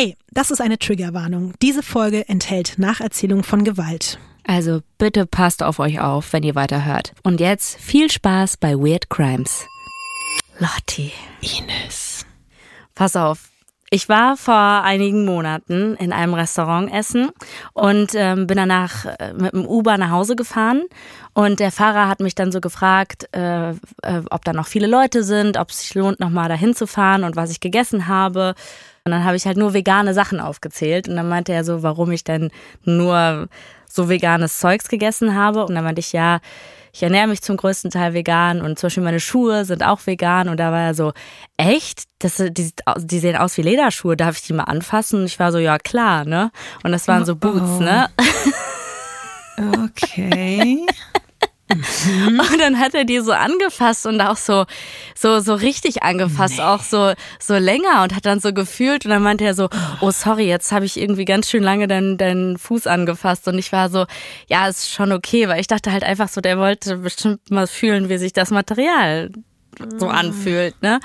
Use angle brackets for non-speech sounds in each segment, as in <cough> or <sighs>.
Hey, das ist eine Triggerwarnung. Diese Folge enthält Nacherzählung von Gewalt. Also bitte passt auf euch auf, wenn ihr weiterhört. Und jetzt viel Spaß bei Weird Crimes. Lotti. Ines. Pass auf. Ich war vor einigen Monaten in einem Restaurant essen und ähm, bin danach äh, mit dem Uber nach Hause gefahren. Und der Fahrer hat mich dann so gefragt, äh, äh, ob da noch viele Leute sind, ob es sich lohnt, nochmal dahin zu fahren und was ich gegessen habe. Und dann habe ich halt nur vegane Sachen aufgezählt. Und dann meinte er so, warum ich denn nur so veganes Zeugs gegessen habe. Und dann meinte ich, ja, ich ernähre mich zum größten Teil vegan und zum Beispiel meine Schuhe sind auch vegan. Und da war er so, echt? Das, die, die sehen aus wie Lederschuhe, darf ich die mal anfassen? Und ich war so, ja klar, ne? Und das waren so Boots, ne? Okay. <laughs> Mhm. Und dann hat er die so angefasst und auch so, so, so richtig angefasst, nee. auch so, so länger und hat dann so gefühlt und dann meinte er so, oh sorry, jetzt habe ich irgendwie ganz schön lange deinen, deinen Fuß angefasst und ich war so, ja, ist schon okay, weil ich dachte halt einfach so, der wollte bestimmt mal fühlen, wie sich das Material so mhm. anfühlt, ne?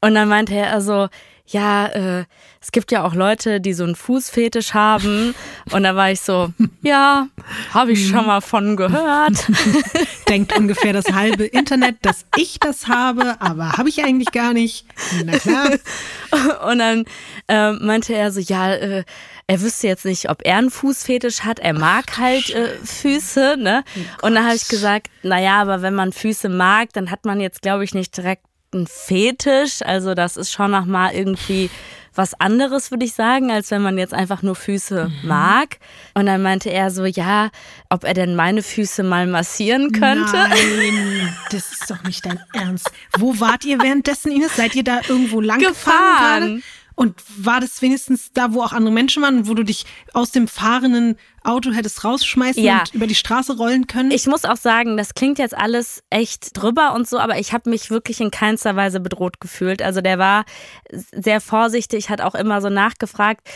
Und dann meinte er so, ja, äh, es gibt ja auch Leute, die so einen Fußfetisch haben. Und da war ich so, ja, habe ich schon mal von gehört. <laughs> Denkt ungefähr das halbe Internet, dass ich das habe, aber habe ich eigentlich gar nicht. Na klar. <laughs> Und dann äh, meinte er so, ja, äh, er wüsste jetzt nicht, ob er einen Fußfetisch hat. Er mag Ach, halt äh, Füße, ne? Oh und dann habe ich gesagt, naja, aber wenn man Füße mag, dann hat man jetzt, glaube ich, nicht direkt einen Fetisch. Also das ist schon nochmal irgendwie was anderes, würde ich sagen, als wenn man jetzt einfach nur Füße mhm. mag. Und dann meinte er so, ja, ob er denn meine Füße mal massieren könnte. Nein, das ist doch nicht dein Ernst. Wo wart ihr währenddessen, Ines? Seid ihr da irgendwo lang gefahren? gefahren und war das wenigstens da, wo auch andere Menschen waren, wo du dich aus dem fahrenden Auto hättest rausschmeißen ja. und über die Straße rollen können? Ich muss auch sagen, das klingt jetzt alles echt drüber und so, aber ich habe mich wirklich in keinster Weise bedroht gefühlt. Also der war sehr vorsichtig, hat auch immer so nachgefragt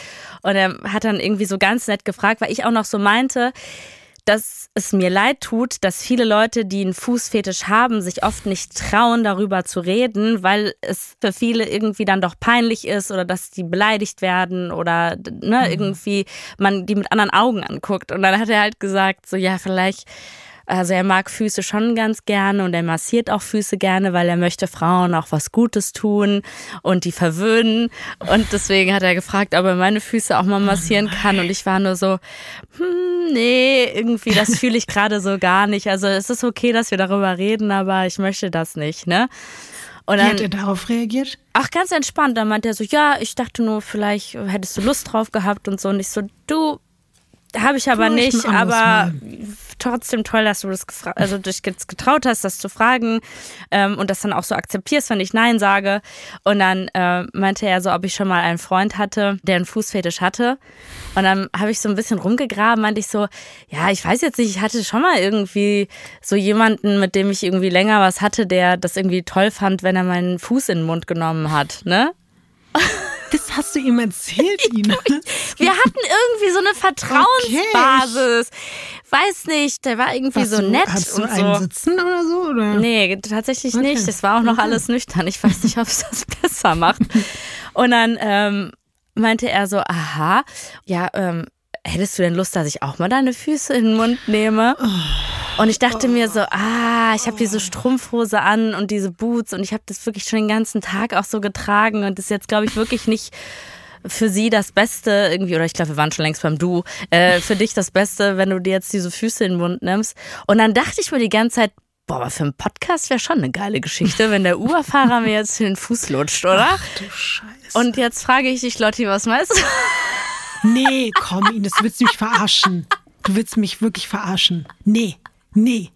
und er hat dann irgendwie so ganz nett gefragt, weil ich auch noch so meinte, dass es mir leid tut, dass viele Leute, die einen Fußfetisch haben, sich oft nicht trauen, darüber zu reden, weil es für viele irgendwie dann doch peinlich ist oder dass die beleidigt werden oder ne, mhm. irgendwie man die mit anderen Augen anguckt. Und dann hat er halt gesagt, so ja, vielleicht also er mag Füße schon ganz gerne und er massiert auch Füße gerne, weil er möchte Frauen auch was Gutes tun und die verwöhnen. Und deswegen hat er gefragt, ob er meine Füße auch mal massieren kann. Und ich war nur so, hm, nee, irgendwie, das fühle ich gerade so gar nicht. Also es ist okay, dass wir darüber reden, aber ich möchte das nicht, ne? Und dann, Wie hat er darauf reagiert? Ach, ganz entspannt. Dann meinte er so, ja, ich dachte nur, vielleicht hättest du Lust drauf gehabt und so. Und ich so, du, habe ich aber nicht, aber Mal. Trotzdem toll, dass du das also dich getraut hast, das zu fragen ähm, und das dann auch so akzeptierst, wenn ich Nein sage. Und dann äh, meinte er so, ob ich schon mal einen Freund hatte, der einen Fußfetisch hatte. Und dann habe ich so ein bisschen rumgegraben, meinte ich so, ja, ich weiß jetzt nicht, ich hatte schon mal irgendwie so jemanden, mit dem ich irgendwie länger was hatte, der das irgendwie toll fand, wenn er meinen Fuß in den Mund genommen hat, ne? <laughs> Das hast du ihm erzählt, Ina. <laughs> Wir hatten irgendwie so eine Vertrauensbasis. Okay. Weiß nicht, der war irgendwie Was, so nett. Hast du und einen so. Sitzen oder so? Oder? Nee, tatsächlich okay. nicht. Das war auch noch okay. alles nüchtern. Ich weiß nicht, ob es das <laughs> besser macht. Und dann ähm, meinte er so, aha, ja, ähm, hättest du denn Lust, dass ich auch mal deine Füße in den Mund nehme? Und ich dachte mir so, ah, ich habe diese Strumpfhose an und diese Boots und ich habe das wirklich schon den ganzen Tag auch so getragen und das ist jetzt, glaube ich, wirklich nicht für sie das Beste irgendwie, oder ich glaube, wir waren schon längst beim Du, äh, für dich das Beste, wenn du dir jetzt diese Füße in den Mund nimmst. Und dann dachte ich mir die ganze Zeit, boah, aber für einen Podcast wäre schon eine geile Geschichte, wenn der Uberfahrer mir jetzt den Fuß lutscht, oder? Ach du Scheiße. Und jetzt frage ich dich, Lotti, was meinst du? Nee, komm, Ines, du willst mich verarschen. Du willst mich wirklich verarschen. Nee, nee,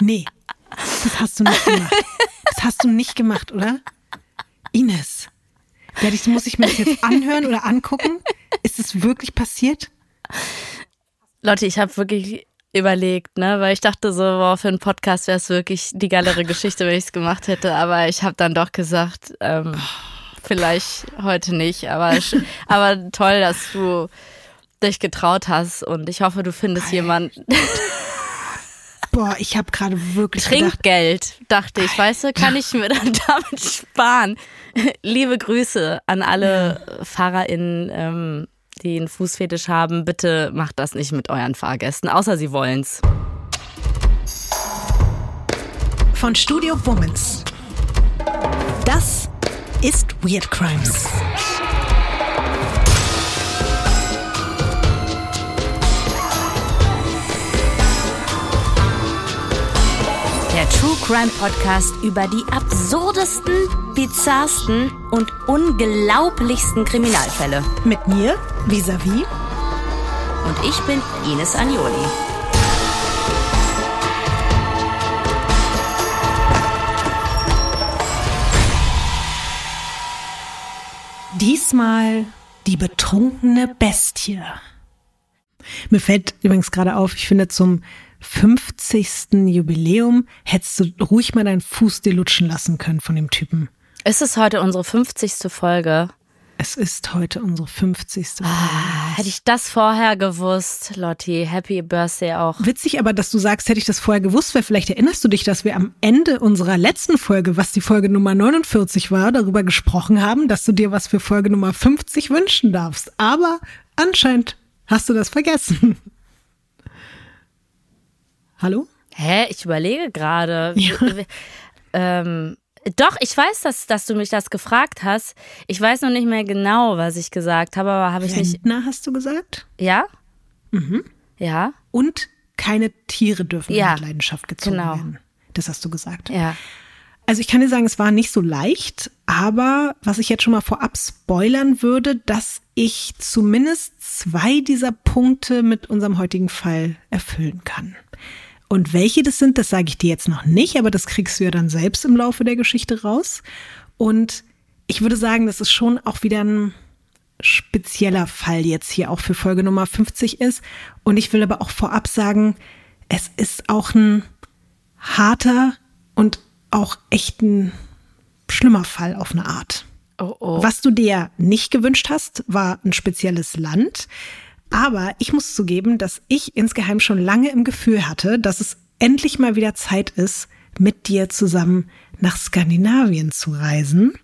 nee. Das hast du nicht gemacht. Das hast du nicht gemacht, oder? Ines, werde ich, muss ich mir das jetzt anhören oder angucken? Ist es wirklich passiert? Leute, ich habe wirklich überlegt, ne, weil ich dachte so, wow, für einen Podcast wäre es wirklich die geilere Geschichte, wenn ich es gemacht hätte, aber ich habe dann doch gesagt, ähm, vielleicht heute nicht, aber, aber toll, dass du dich getraut hast und ich hoffe, du findest jemanden. <laughs> Boah, ich habe gerade wirklich gedacht, Trinkgeld, dachte ich, weißt du, kann ich mir dann <laughs> damit sparen. Liebe Grüße an alle FahrerInnen, ähm, die einen Fußfetisch haben. Bitte macht das nicht mit euren Fahrgästen, außer sie wollen's. von Studio Womans. Das ist Weird Crimes. Der True Crime Podcast über die absurdesten, bizarrsten und unglaublichsten Kriminalfälle. Mit mir, Visavi. Und ich bin Ines Agnoli. Diesmal die betrunkene Bestie. Mir fällt übrigens gerade auf, ich finde zum 50. Jubiläum hättest du ruhig mal deinen Fuß dir lutschen lassen können von dem Typen. Ist es heute unsere 50. Folge? Es ist heute unsere 50. Ah, hätte ich das vorher gewusst, Lotti. Happy Birthday auch. Witzig aber, dass du sagst, hätte ich das vorher gewusst, weil vielleicht erinnerst du dich, dass wir am Ende unserer letzten Folge, was die Folge Nummer 49 war, darüber gesprochen haben, dass du dir was für Folge Nummer 50 wünschen darfst. Aber anscheinend hast du das vergessen. <laughs> Hallo? Hä? Ich überlege gerade. Ja. Ähm, doch, ich weiß, dass, dass du mich das gefragt hast. Ich weiß noch nicht mehr genau, was ich gesagt habe, aber habe ich nicht. Rentner hast du gesagt? Ja? Mhm. Ja? Und keine Tiere dürfen Ja, in Leidenschaft gezogen genau. werden. Das hast du gesagt. Ja. Also ich kann dir sagen, es war nicht so leicht, aber was ich jetzt schon mal vorab spoilern würde, dass ich zumindest zwei dieser Punkte mit unserem heutigen Fall erfüllen kann. Und welche das sind, das sage ich dir jetzt noch nicht, aber das kriegst du ja dann selbst im Laufe der Geschichte raus. Und ich würde sagen, dass es schon auch wieder ein spezieller Fall jetzt hier auch für Folge Nummer 50 ist. Und ich will aber auch vorab sagen, es ist auch ein harter und auch echt ein schlimmer Fall auf eine Art. Oh, oh. Was du dir nicht gewünscht hast, war ein spezielles Land. Aber ich muss zugeben, dass ich insgeheim schon lange im Gefühl hatte, dass es endlich mal wieder Zeit ist, mit dir zusammen nach Skandinavien zu reisen.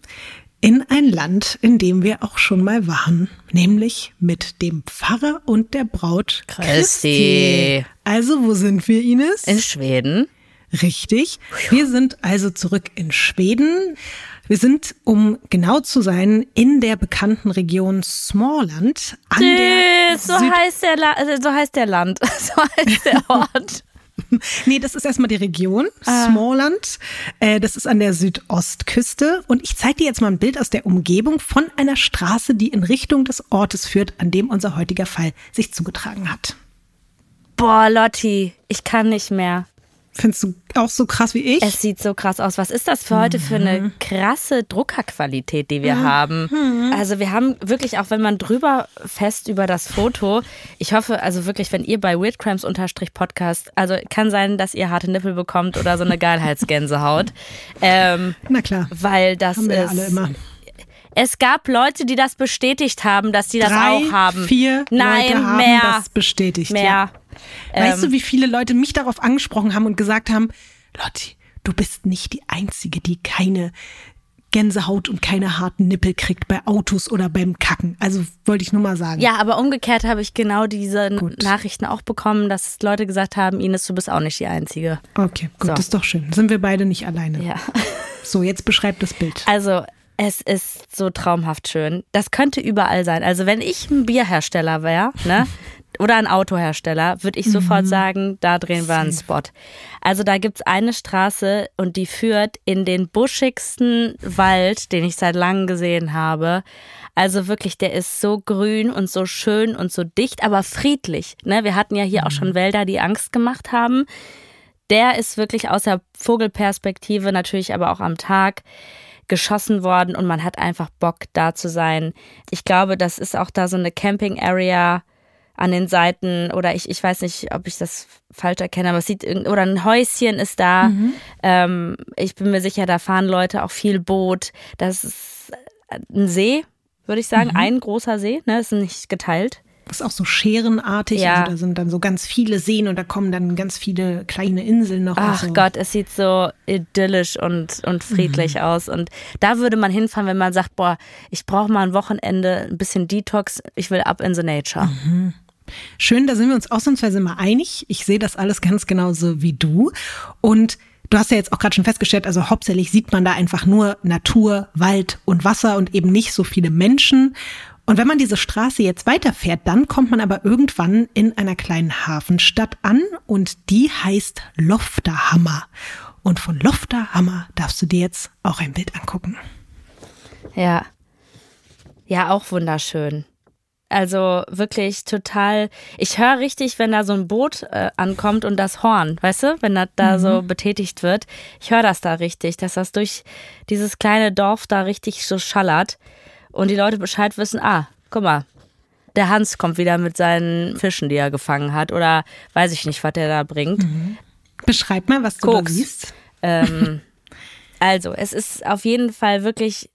In ein Land, in dem wir auch schon mal waren, nämlich mit dem Pfarrer und der Braut Christi. Also, wo sind wir, Ines? In Schweden. Richtig. Wir sind also zurück in Schweden. Wir sind, um genau zu sein, in der bekannten Region Småland an der Äh, so Süd heißt der La äh, so heißt der Land. <laughs> So heißt der Ort. <laughs> Nee, das ist erstmal die Region Småland. Äh, das ist an der Südostküste. Und ich zeige dir jetzt mal ein Bild aus der Umgebung von einer Straße, die in Richtung des Ortes führt, an dem unser heutiger Fall sich zugetragen hat. Boah, Lotti, ich kann nicht mehr. Findest du auch so krass wie ich? Es sieht so krass aus. Was ist das für heute für eine krasse Druckerqualität, die wir haben? Also wir haben wirklich, auch wenn man drüber fest über das Foto, ich hoffe also wirklich, wenn ihr bei Weirdcrimes unterstrich Podcast, also kann sein, dass ihr harte Nippel bekommt oder so eine Geilheitsgänsehaut. <laughs> ähm, Na klar. weil das Haben wir ja ist. alle immer. Es gab Leute, die das bestätigt haben, dass die das Drei, auch haben. vier Nein, Leute haben mehr. das bestätigt. mehr. Ja. Weißt Ähm, du, wie viele Leute mich darauf angesprochen haben und gesagt haben, Lotti, du bist nicht die Einzige, die keine Gänsehaut und keine harten Nippel kriegt bei Autos oder beim Kacken. Also wollte ich nur mal sagen. Ja, aber umgekehrt habe ich genau diese Gut. Nachrichten auch bekommen, dass Leute gesagt haben, Ines, du bist auch nicht die Einzige. Okay, gut, So. das ist doch schön. Sind wir beide nicht alleine. Ja. <laughs> So, jetzt beschreib das Bild. Also, es ist so traumhaft schön. Das könnte überall sein. Also, wenn ich ein Bierhersteller wäre, ne? <laughs> Oder ein Autohersteller, würde ich sofort sagen, da drehen wir einen Spot. Also da gibt's eine Straße und die führt in den buschigsten Wald, den ich seit langem gesehen habe. Also wirklich, der ist so grün und so schön und so dicht, aber friedlich. Ne? Wir hatten ja hier auch schon Wälder, die Angst gemacht haben. Der ist wirklich aus der Vogelperspektive, natürlich aber auch am Tag, geschossen worden und man hat einfach Bock da zu sein. Ich glaube, das ist auch da so eine Camping-Area an den Seiten oder ich, ich weiß nicht, ob ich das falsch erkenne, aber es sieht irgend oder ein Häuschen ist da. Ähm, ich bin mir sicher, da fahren Leute auch viel Boot. Das ist ein See, würde ich sagen, ein großer See, ne, ist nicht geteilt. Das ist auch so scherenartig. Ja. Also da sind dann so ganz viele Seen und da kommen dann ganz viele kleine Inseln noch. Ach so. Gott, es sieht so idyllisch und, und friedlich Mhm. aus. Und da würde man hinfahren, wenn man sagt, boah, ich brauche mal ein Wochenende, ein bisschen Detox, ich will up in the nature. Mhm. Schön, da sind wir uns ausnahmsweise mal einig. Ich sehe das alles ganz genauso wie du. Und du hast ja jetzt auch gerade schon festgestellt, also hauptsächlich sieht man da einfach nur Natur, Wald und Wasser und eben nicht so viele Menschen. Und wenn man diese Straße jetzt weiterfährt, dann kommt man aber irgendwann in einer kleinen Hafenstadt an und die heißt Lofterhammer. Und von Lofterhammer darfst du dir jetzt auch ein Bild angucken. Ja. Ja, auch wunderschön. Also wirklich total. Ich höre richtig, wenn da so ein Boot äh, ankommt und das Horn, weißt du, wenn das da so betätigt wird. Ich höre das da richtig, dass das durch dieses kleine Dorf da richtig so schallert und die Leute Bescheid wissen, ah, guck mal, der Hans kommt wieder mit seinen Fischen, die er gefangen hat oder weiß ich nicht, was der da bringt. Beschreib mal, was du da siehst. Ähm, <laughs> also, es ist auf jeden Fall wirklich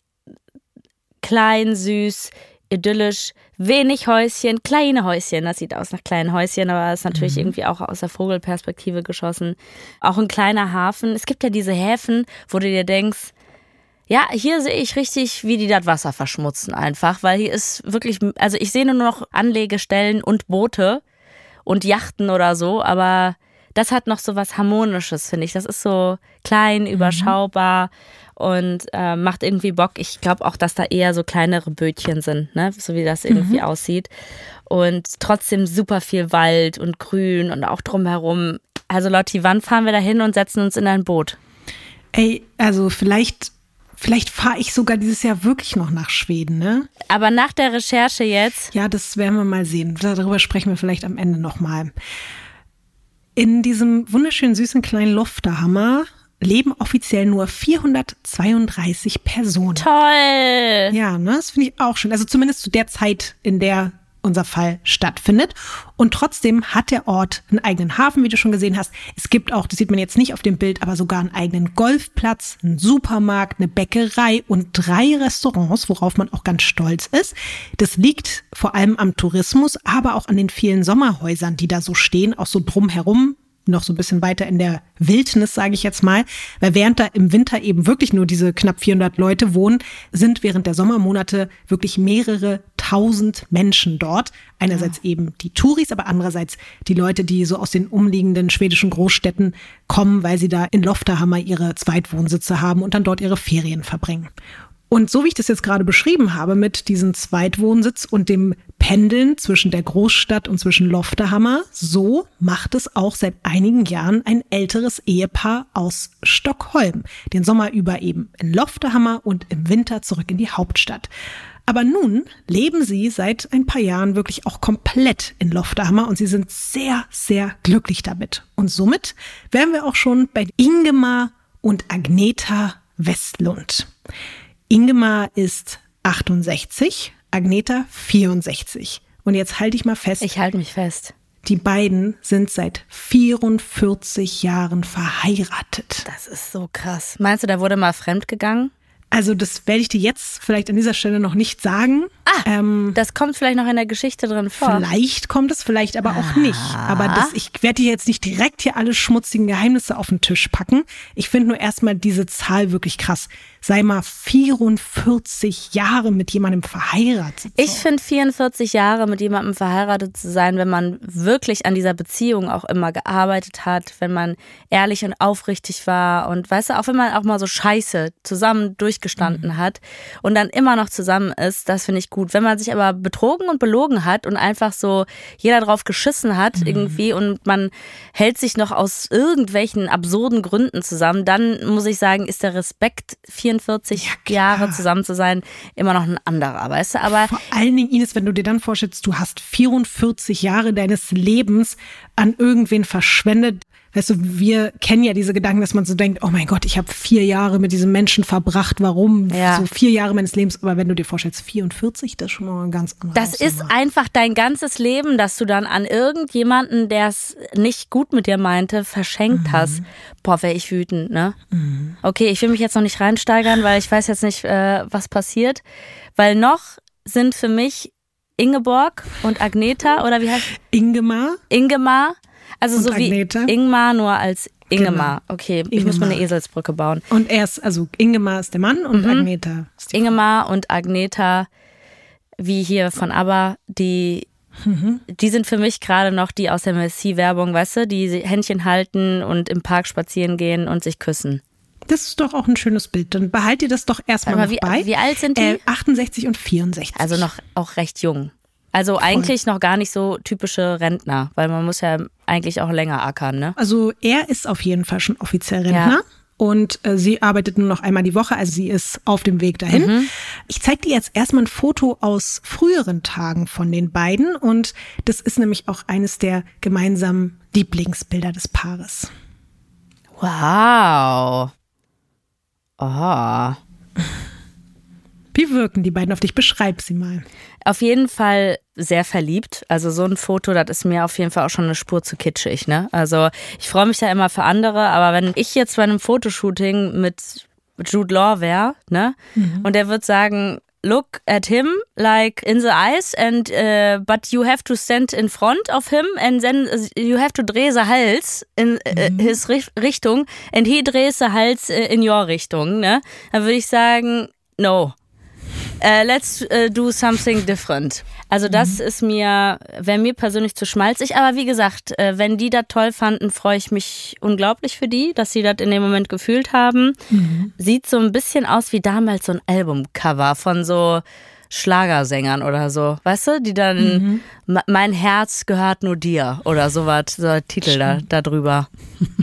klein, süß, idyllisch, wenig Häuschen, kleine Häuschen. Das sieht aus nach kleinen Häuschen, aber ist natürlich irgendwie auch aus der Vogelperspektive geschossen. Auch ein kleiner Hafen. Es gibt ja diese Häfen, wo du dir denkst, ja, hier sehe ich richtig, wie die das Wasser verschmutzen einfach, weil hier ist wirklich, also ich sehe nur noch Anlegestellen und Boote und Yachten oder so, aber das hat noch so was Harmonisches, finde ich. Das ist so klein, überschaubar und äh, macht irgendwie Bock. Ich glaube auch, dass da eher so kleinere Bötchen sind, ne? so wie das irgendwie aussieht. Und trotzdem super viel Wald und Grün und auch drumherum. Also Lotti, wann fahren wir da hin und setzen uns in ein Boot? Ey, also vielleicht, vielleicht fahre ich sogar dieses Jahr wirklich noch nach Schweden, ne? Aber nach der Recherche jetzt, Ja, das werden wir mal sehen. Darüber sprechen wir vielleicht am Ende nochmal. In diesem wunderschönen süßen kleinen Lofterhammer leben offiziell nur 432 Personen. toll! Ja, ne, das finde ich auch schön. Also zumindest zu der Zeit, in der unser Fall stattfindet. Und trotzdem hat der Ort einen eigenen Hafen, wie du schon gesehen hast. Es gibt auch, das sieht man jetzt nicht auf dem Bild, aber sogar einen eigenen Golfplatz, einen Supermarkt, eine Bäckerei und drei Restaurants, worauf man auch ganz stolz ist. Das liegt vor allem am Tourismus, aber auch an den vielen Sommerhäusern, die da so stehen, auch so drumherum noch so ein bisschen weiter in der Wildnis, sage ich jetzt mal, weil während da im Winter eben wirklich nur diese knapp 400 Leute wohnen, sind während der Sommermonate wirklich mehrere tausend Menschen dort. Einerseits eben die Touris, aber andererseits die Leute, die so aus den umliegenden schwedischen Großstädten kommen, weil sie da in Lofterhammer ihre Zweitwohnsitze haben und dann dort ihre Ferien verbringen. Und so wie ich das jetzt gerade beschrieben habe, mit diesem Zweitwohnsitz und dem Pendeln zwischen der Großstadt und zwischen Lofterhammer, so macht es auch seit einigen Jahren ein älteres Ehepaar aus Stockholm. Den Sommer über eben in Lofterhammer und im Winter zurück in die Hauptstadt. Aber nun leben sie seit ein paar Jahren wirklich auch komplett in Lofterhammer und sie sind sehr, sehr glücklich damit. Und somit wären wir auch schon bei Ingemar und Agneta Westlund. Ingemar ist 68, Agneta 64. Und jetzt halte ich mal fest, Ich halte mich fest. die beiden sind seit 44 Jahren verheiratet. Das ist so krass. Meinst du, da wurde mal fremd gegangen? Also das werde ich dir jetzt vielleicht an dieser Stelle noch nicht sagen. Ah, Ähm, das kommt vielleicht noch in der Geschichte drin vor. Vielleicht kommt es, vielleicht aber auch nicht. Aber das, ich werde dir jetzt nicht direkt hier alle schmutzigen Geheimnisse auf den Tisch packen. Ich finde nur erstmal diese Zahl wirklich krass. Sei mal 44 Jahre mit jemandem verheiratet. Ich finde 44 Jahre mit jemandem verheiratet zu sein, wenn man wirklich an dieser Beziehung auch immer gearbeitet hat, wenn man ehrlich und aufrichtig war und weißt du, auch wenn man auch mal so scheiße zusammen durchgestanden hat und dann immer noch zusammen ist, das finde ich gut. Wenn man sich aber betrogen und belogen hat und einfach so jeder drauf geschissen hat irgendwie und man hält sich noch aus irgendwelchen absurden Gründen zusammen, dann muss ich sagen, ist der Respekt 44 Ja. Jahre zusammen zu sein immer noch ein anderer, weißt du, aber Vor allen Dingen, Ines, wenn du dir dann vorstellst, du hast 44 Jahre deines Lebens an irgendwen verschwendet. Weißt du, wir kennen ja diese Gedanken, dass man so denkt, oh mein Gott, ich habe vier Jahre mit diesem Menschen verbracht. Warum? Ja. So vier Jahre meines Lebens. Aber wenn du dir vorstellst, 44, das ist schon mal ein ganz anderes. Das ist einfach dein ganzes Leben, dass du dann an irgendjemanden, der es nicht gut mit dir meinte, verschenkt hast. Boah, wäre ich wütend, ne? Okay, ich will mich jetzt noch nicht reinsteigern, weil ich weiß jetzt nicht, äh, was passiert. Weil noch sind für mich Ingeborg und Agneta oder wie heißt Ingemar. Ingemar. Also Und so wie Agneta? Ingmar, nur als Ingemar. Genau. Okay, ich muss mir eine Ingemar. Eselsbrücke bauen. Und er ist, also Ingemar ist der Mann und Agneta ist die Ingemar und Agneta, wie hier von ABBA, die, Mhm. die sind für mich gerade noch die aus der Messi-Werbung, weißt du, die Händchen halten und im Park spazieren gehen und sich küssen. Das ist doch auch ein schönes Bild. Dann behalt ihr das doch erstmal wie, bei. wie alt sind die? Äh, 68 und 64. Also noch auch recht jung. Also eigentlich noch gar nicht so typische Rentner, weil man muss ja eigentlich auch länger ackern, ne? Also er ist auf jeden Fall schon offiziell Rentner. Ja. Und äh, sie arbeitet nur noch einmal die Woche, also sie ist auf dem Weg dahin. Mhm. Ich zeige dir jetzt erstmal ein Foto aus früheren Tagen von den beiden und das ist nämlich auch eines der gemeinsamen Lieblingsbilder des Paares. Wow. Oh. Wie wirken die beiden auf dich? Beschreib sie mal. Auf jeden Fall sehr verliebt. Also so ein Foto, das ist mir auf jeden Fall auch schon eine Spur zu kitschig, ne? Also ich freue mich ja immer für andere, aber wenn ich jetzt bei einem Fotoshooting mit Jude Law wäre, ne? Und der wird sagen, look at him like in the eyes and uh, but you have to stand in front of him and then you have to dreh the Hals in uh, his Ri- Richtung and he dreht the Hals in your Richtung, ne? Dann würde ich sagen, no. Uh, let's uh, do something different. Also das ist mir, wäre mir persönlich zu schmalzig, aber wie gesagt, äh, wenn die das toll fanden, freue ich mich unglaublich für die, dass sie das in dem Moment gefühlt haben. Sieht so ein bisschen aus wie damals so ein Albumcover von so Schlagersängern oder so, weißt du, die dann "M- Mein Herz gehört nur dir oder sowas, so ein Titel da, da drüber. <laughs>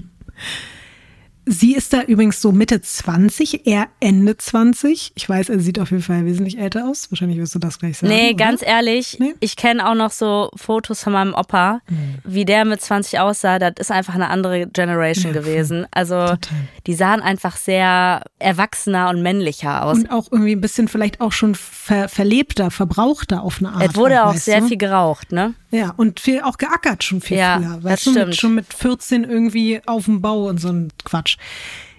Sie ist da übrigens so Mitte 20, er Ende 20. Ich weiß, er sieht auf jeden Fall wesentlich älter aus. Wahrscheinlich wirst du das gleich sagen. Nee, oder? ganz ehrlich, Nee? ich kenne auch noch so Fotos von meinem Opa, wie der mit 20 aussah. Das ist einfach eine andere Generation gewesen. Also Total. die sahen einfach sehr erwachsener und männlicher aus. Und auch irgendwie ein bisschen vielleicht auch schon ver verlebter, verbrauchter auf eine Art. es wurde auch sehr du? viel geraucht, ne? Ja, und viel auch geackert schon viel Ja, früher. das Weißt du, mit, stimmt. schon mit 14 irgendwie auf dem Bau und so ein Quatsch.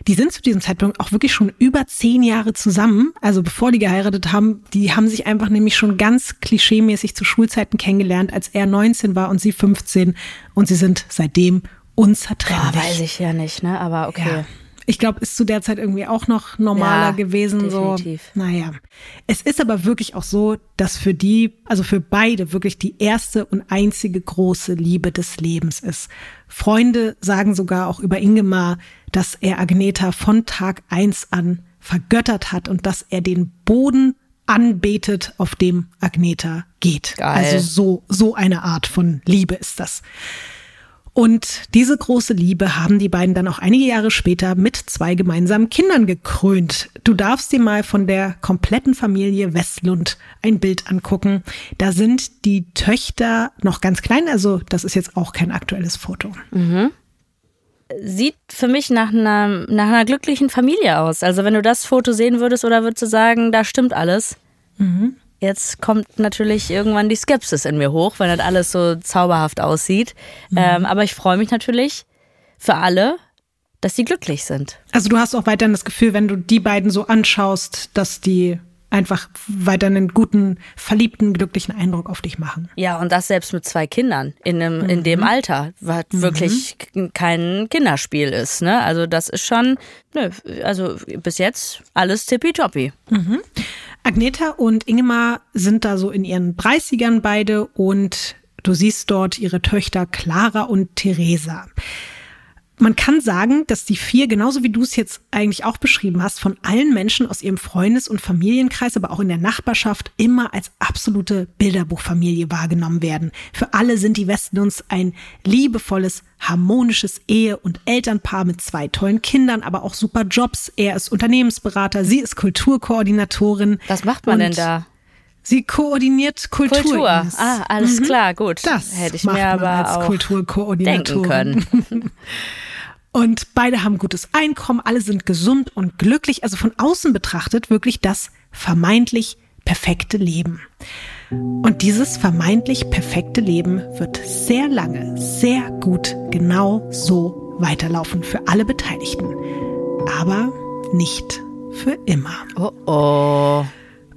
Die sind zu diesem Zeitpunkt auch wirklich schon über zehn Jahre zusammen. Also bevor die geheiratet haben, die haben sich einfach nämlich schon ganz klischeemäßig zu Schulzeiten kennengelernt, als er 19 war und sie 15. Und sie sind seitdem unzertrennlich. Boah, weiß ich ja nicht, ne? Aber okay. Ja. Ich glaube, ist zu der Zeit irgendwie auch noch normaler Ja, gewesen. definitiv. So. Naja. Es ist aber wirklich auch so, dass für die, also für beide wirklich die erste und einzige große Liebe des Lebens ist. Freunde sagen sogar auch über Ingemar, dass er Agneta von Tag eins an vergöttert hat und dass er den Boden anbetet, auf dem Agneta geht. Geil. Also so, so eine Art von Liebe ist das. Und diese große Liebe haben die beiden dann auch einige Jahre später mit zwei gemeinsamen Kindern gekrönt. Du darfst dir mal von der kompletten Familie Westlund ein Bild angucken. Da sind die Töchter noch ganz klein, also das ist jetzt auch kein aktuelles Foto. Sieht für mich nach einer, nach einer glücklichen Familie aus. Also wenn du das Foto sehen würdest oder würdest du sagen, da stimmt alles. Jetzt kommt natürlich irgendwann die Skepsis in mir hoch, wenn das alles so zauberhaft aussieht. Ähm, aber ich freue mich natürlich für alle, dass sie glücklich sind. Also du hast auch weiterhin das Gefühl, wenn du die beiden so anschaust, dass die einfach weiter einen guten, verliebten, glücklichen Eindruck auf dich machen. Ja, und das selbst mit zwei Kindern in, einem, in dem Alter, was wirklich k- kein Kinderspiel ist. Ne? Also das ist schon, nö, also bis jetzt alles tippitoppi. Agneta und Ingemar sind da so in ihren 30ern beide und du siehst dort ihre Töchter Clara und Theresa. Man kann sagen, dass die vier, genauso wie du es jetzt eigentlich auch beschrieben hast, von allen Menschen aus ihrem Freundes- und Familienkreis, aber auch in der Nachbarschaft immer als absolute Bilderbuchfamilie wahrgenommen werden. Für alle sind die Westlunds ein liebevolles, harmonisches Ehe- und Elternpaar mit zwei tollen Kindern, aber auch super Jobs. Er ist Unternehmensberater, sie ist Kulturkoordinatorin. Was macht man denn da? Sie koordiniert Kultur. Kultur. Ah, alles klar, gut. Das hätte ich macht mir aber als auch denken Kulturkoordinatorin. können. <laughs> Und beide haben gutes Einkommen, alle sind gesund und glücklich. Also von außen betrachtet wirklich das vermeintlich perfekte Leben. Und dieses vermeintlich perfekte Leben wird sehr lange, sehr gut genau so weiterlaufen für alle Beteiligten. Aber nicht für immer. Oh oh.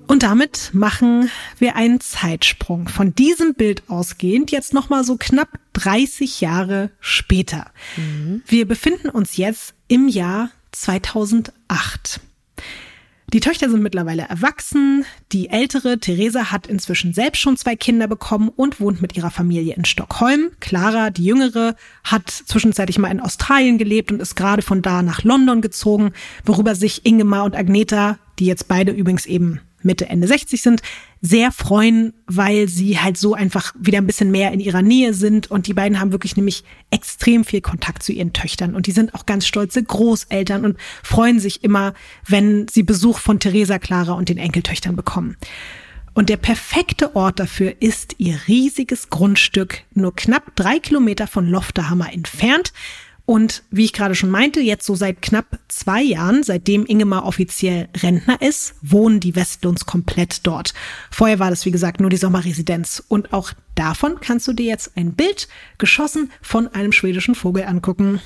Und damit machen wir einen Zeitsprung. Von diesem Bild ausgehend jetzt nochmal so knapp 30 Jahre später. Mhm. Wir befinden uns jetzt im Jahr 2008. Die Töchter sind mittlerweile erwachsen. Die ältere, Theresa, hat inzwischen selbst schon zwei Kinder bekommen und wohnt mit ihrer Familie in Stockholm. Clara, die jüngere, hat zwischenzeitlich mal in Australien gelebt und ist gerade von da nach London gezogen, worüber sich Ingemar und Agneta, die jetzt beide übrigens eben Mitte, Ende 60 sind, sehr freuen, weil sie halt so einfach wieder ein bisschen mehr in ihrer Nähe sind. Und die beiden haben wirklich nämlich extrem viel Kontakt zu ihren Töchtern. Und die sind auch ganz stolze Großeltern und freuen sich immer, wenn sie Besuch von Theresa, Clara und den Enkeltöchtern bekommen. Und der perfekte Ort dafür ist ihr riesiges Grundstück, nur knapp drei Kilometer von Lofterhammer entfernt. Und wie ich gerade schon meinte, jetzt so seit knapp zwei Jahren, seitdem Ingemar offiziell Rentner ist, wohnen die Westlunds komplett dort. Vorher war das, wie gesagt, nur die Sommerresidenz. Und auch davon kannst du dir jetzt ein Bild geschossen von einem schwedischen Vogel angucken.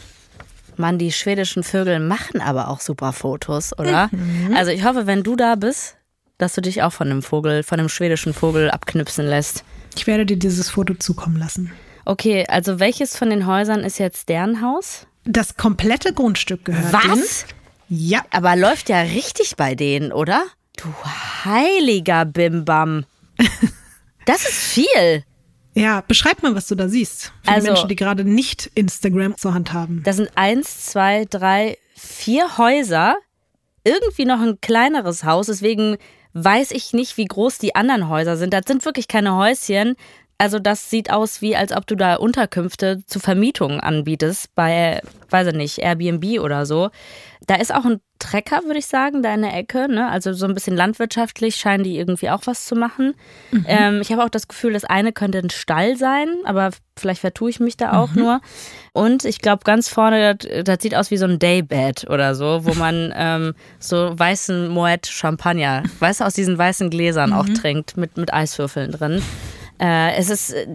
Mann, die schwedischen Vögel machen aber auch super Fotos, oder? Mhm. Also ich hoffe, wenn du da bist, dass du dich auch von einem Vogel, von einem schwedischen Vogel abknipsen lässt. Ich werde dir dieses Foto zukommen lassen. Okay, also welches von den Häusern ist jetzt deren Haus? Das komplette Grundstück gehört Was? denen. Ja. Aber läuft ja richtig bei denen, oder? Du heiliger Bimbam. <laughs> Das ist viel. Ja, beschreib mal, was du da siehst. Für also, die Menschen, die gerade nicht Instagram zur Hand haben. Das sind eins, zwei, drei, vier Häuser. Irgendwie noch ein kleineres Haus. Deswegen weiß ich nicht, wie groß die anderen Häuser sind. Das sind wirklich keine Häuschen. Also das sieht aus wie, als ob du da Unterkünfte zur Vermietung anbietest bei, weiß ich nicht, Airbnb oder so. Da ist auch ein Trecker, würde ich sagen, da in der Ecke. Ne? Also so ein bisschen landwirtschaftlich scheinen die irgendwie auch was zu machen. Mhm. Ähm, ich habe auch das Gefühl, das eine könnte ein Stall sein, aber vielleicht vertue ich mich da auch mhm. nur. Und ich glaube, ganz vorne, das, das, sieht aus wie so ein Daybed oder so, wo man <laughs> ähm, so weißen Moet Champagner, weißt du, aus diesen weißen Gläsern mhm. auch trinkt, mit, mit Eiswürfeln drin. Äh, es ist äh,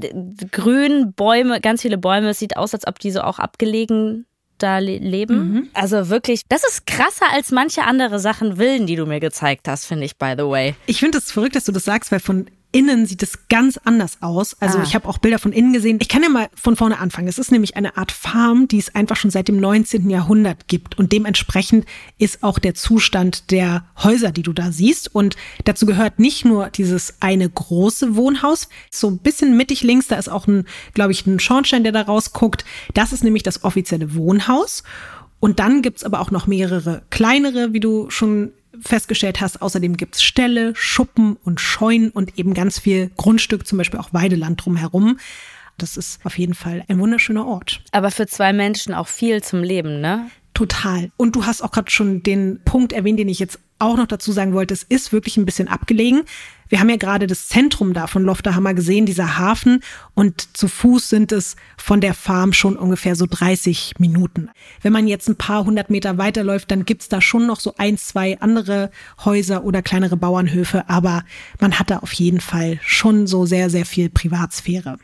grün, Bäume, ganz viele Bäume. Es sieht aus, als ob die so auch abgelegen da leben. Mhm. Also wirklich, das ist krasser als manche andere Sachen Willen, die du mir gezeigt hast, finde ich, by the way. Ich finde es das verrückt, dass du das sagst, weil von innen sieht es ganz anders aus. Also ah. ich habe auch Bilder von innen gesehen. Ich kann ja mal von vorne anfangen. Es ist nämlich eine Art Farm, die es einfach schon seit dem 19. Jahrhundert gibt. Und dementsprechend ist auch der Zustand der Häuser, die du da siehst. Und dazu gehört nicht nur dieses eine große Wohnhaus, so ein bisschen mittig links, da ist auch ein, glaube ich, ein Schornstein, der da rausguckt. Das ist nämlich das offizielle Wohnhaus. Und dann gibt's aber auch noch mehrere kleinere, wie du schon festgestellt hast. Außerdem gibt's Ställe, Schuppen und Scheunen und eben ganz viel Grundstück, zum Beispiel auch Weideland drumherum. Das ist auf jeden Fall ein wunderschöner Ort. Aber für zwei Menschen auch viel zum Leben, ne? Total. Und du hast auch gerade schon den Punkt erwähnt, den ich jetzt auch noch dazu sagen wollte. Es ist wirklich ein bisschen abgelegen. Wir haben ja gerade das Zentrum da von Lofterhammer gesehen, dieser Hafen. Und zu Fuß sind es von der Farm schon ungefähr so 30 Minuten. Wenn man jetzt ein paar hundert Meter weiterläuft, dann gibt's da schon noch so ein, zwei andere Häuser oder kleinere Bauernhöfe. Aber man hat da auf jeden Fall schon so sehr, sehr viel Privatsphäre.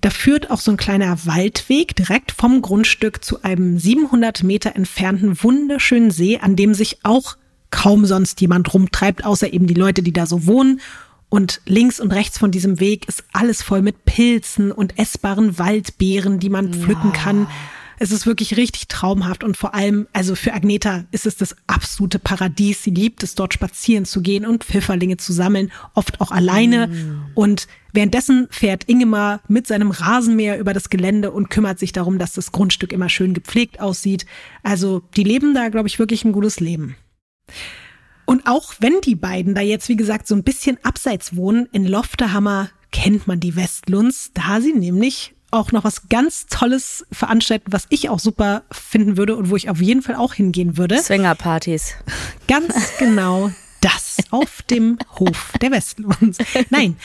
Da führt auch so ein kleiner Waldweg direkt vom Grundstück zu einem 700 Meter entfernten wunderschönen See, an dem sich auch kaum sonst jemand rumtreibt, außer eben die Leute, die da so wohnen. Und links und rechts von diesem Weg ist alles voll mit Pilzen und essbaren Waldbeeren, die man pflücken ja. kann. Es ist wirklich richtig traumhaft und vor allem, also für Agneta ist es das absolute Paradies. Sie liebt es, dort spazieren zu gehen und Pfifferlinge zu sammeln, oft auch alleine. Mm. Und währenddessen fährt Ingemar mit seinem Rasenmäher über das Gelände und kümmert sich darum, dass das Grundstück immer schön gepflegt aussieht. Also die leben da, glaube ich, wirklich ein gutes Leben. Und auch wenn die beiden da jetzt, wie gesagt, so ein bisschen abseits wohnen, in Lofterhammer kennt man die Westlunds, da sie nämlich auch noch was ganz Tolles veranstalten, was ich auch super finden würde und wo ich auf jeden Fall auch hingehen würde. Swingerpartys. Ganz <laughs> genau das auf dem Hof der Westlunds. Nein,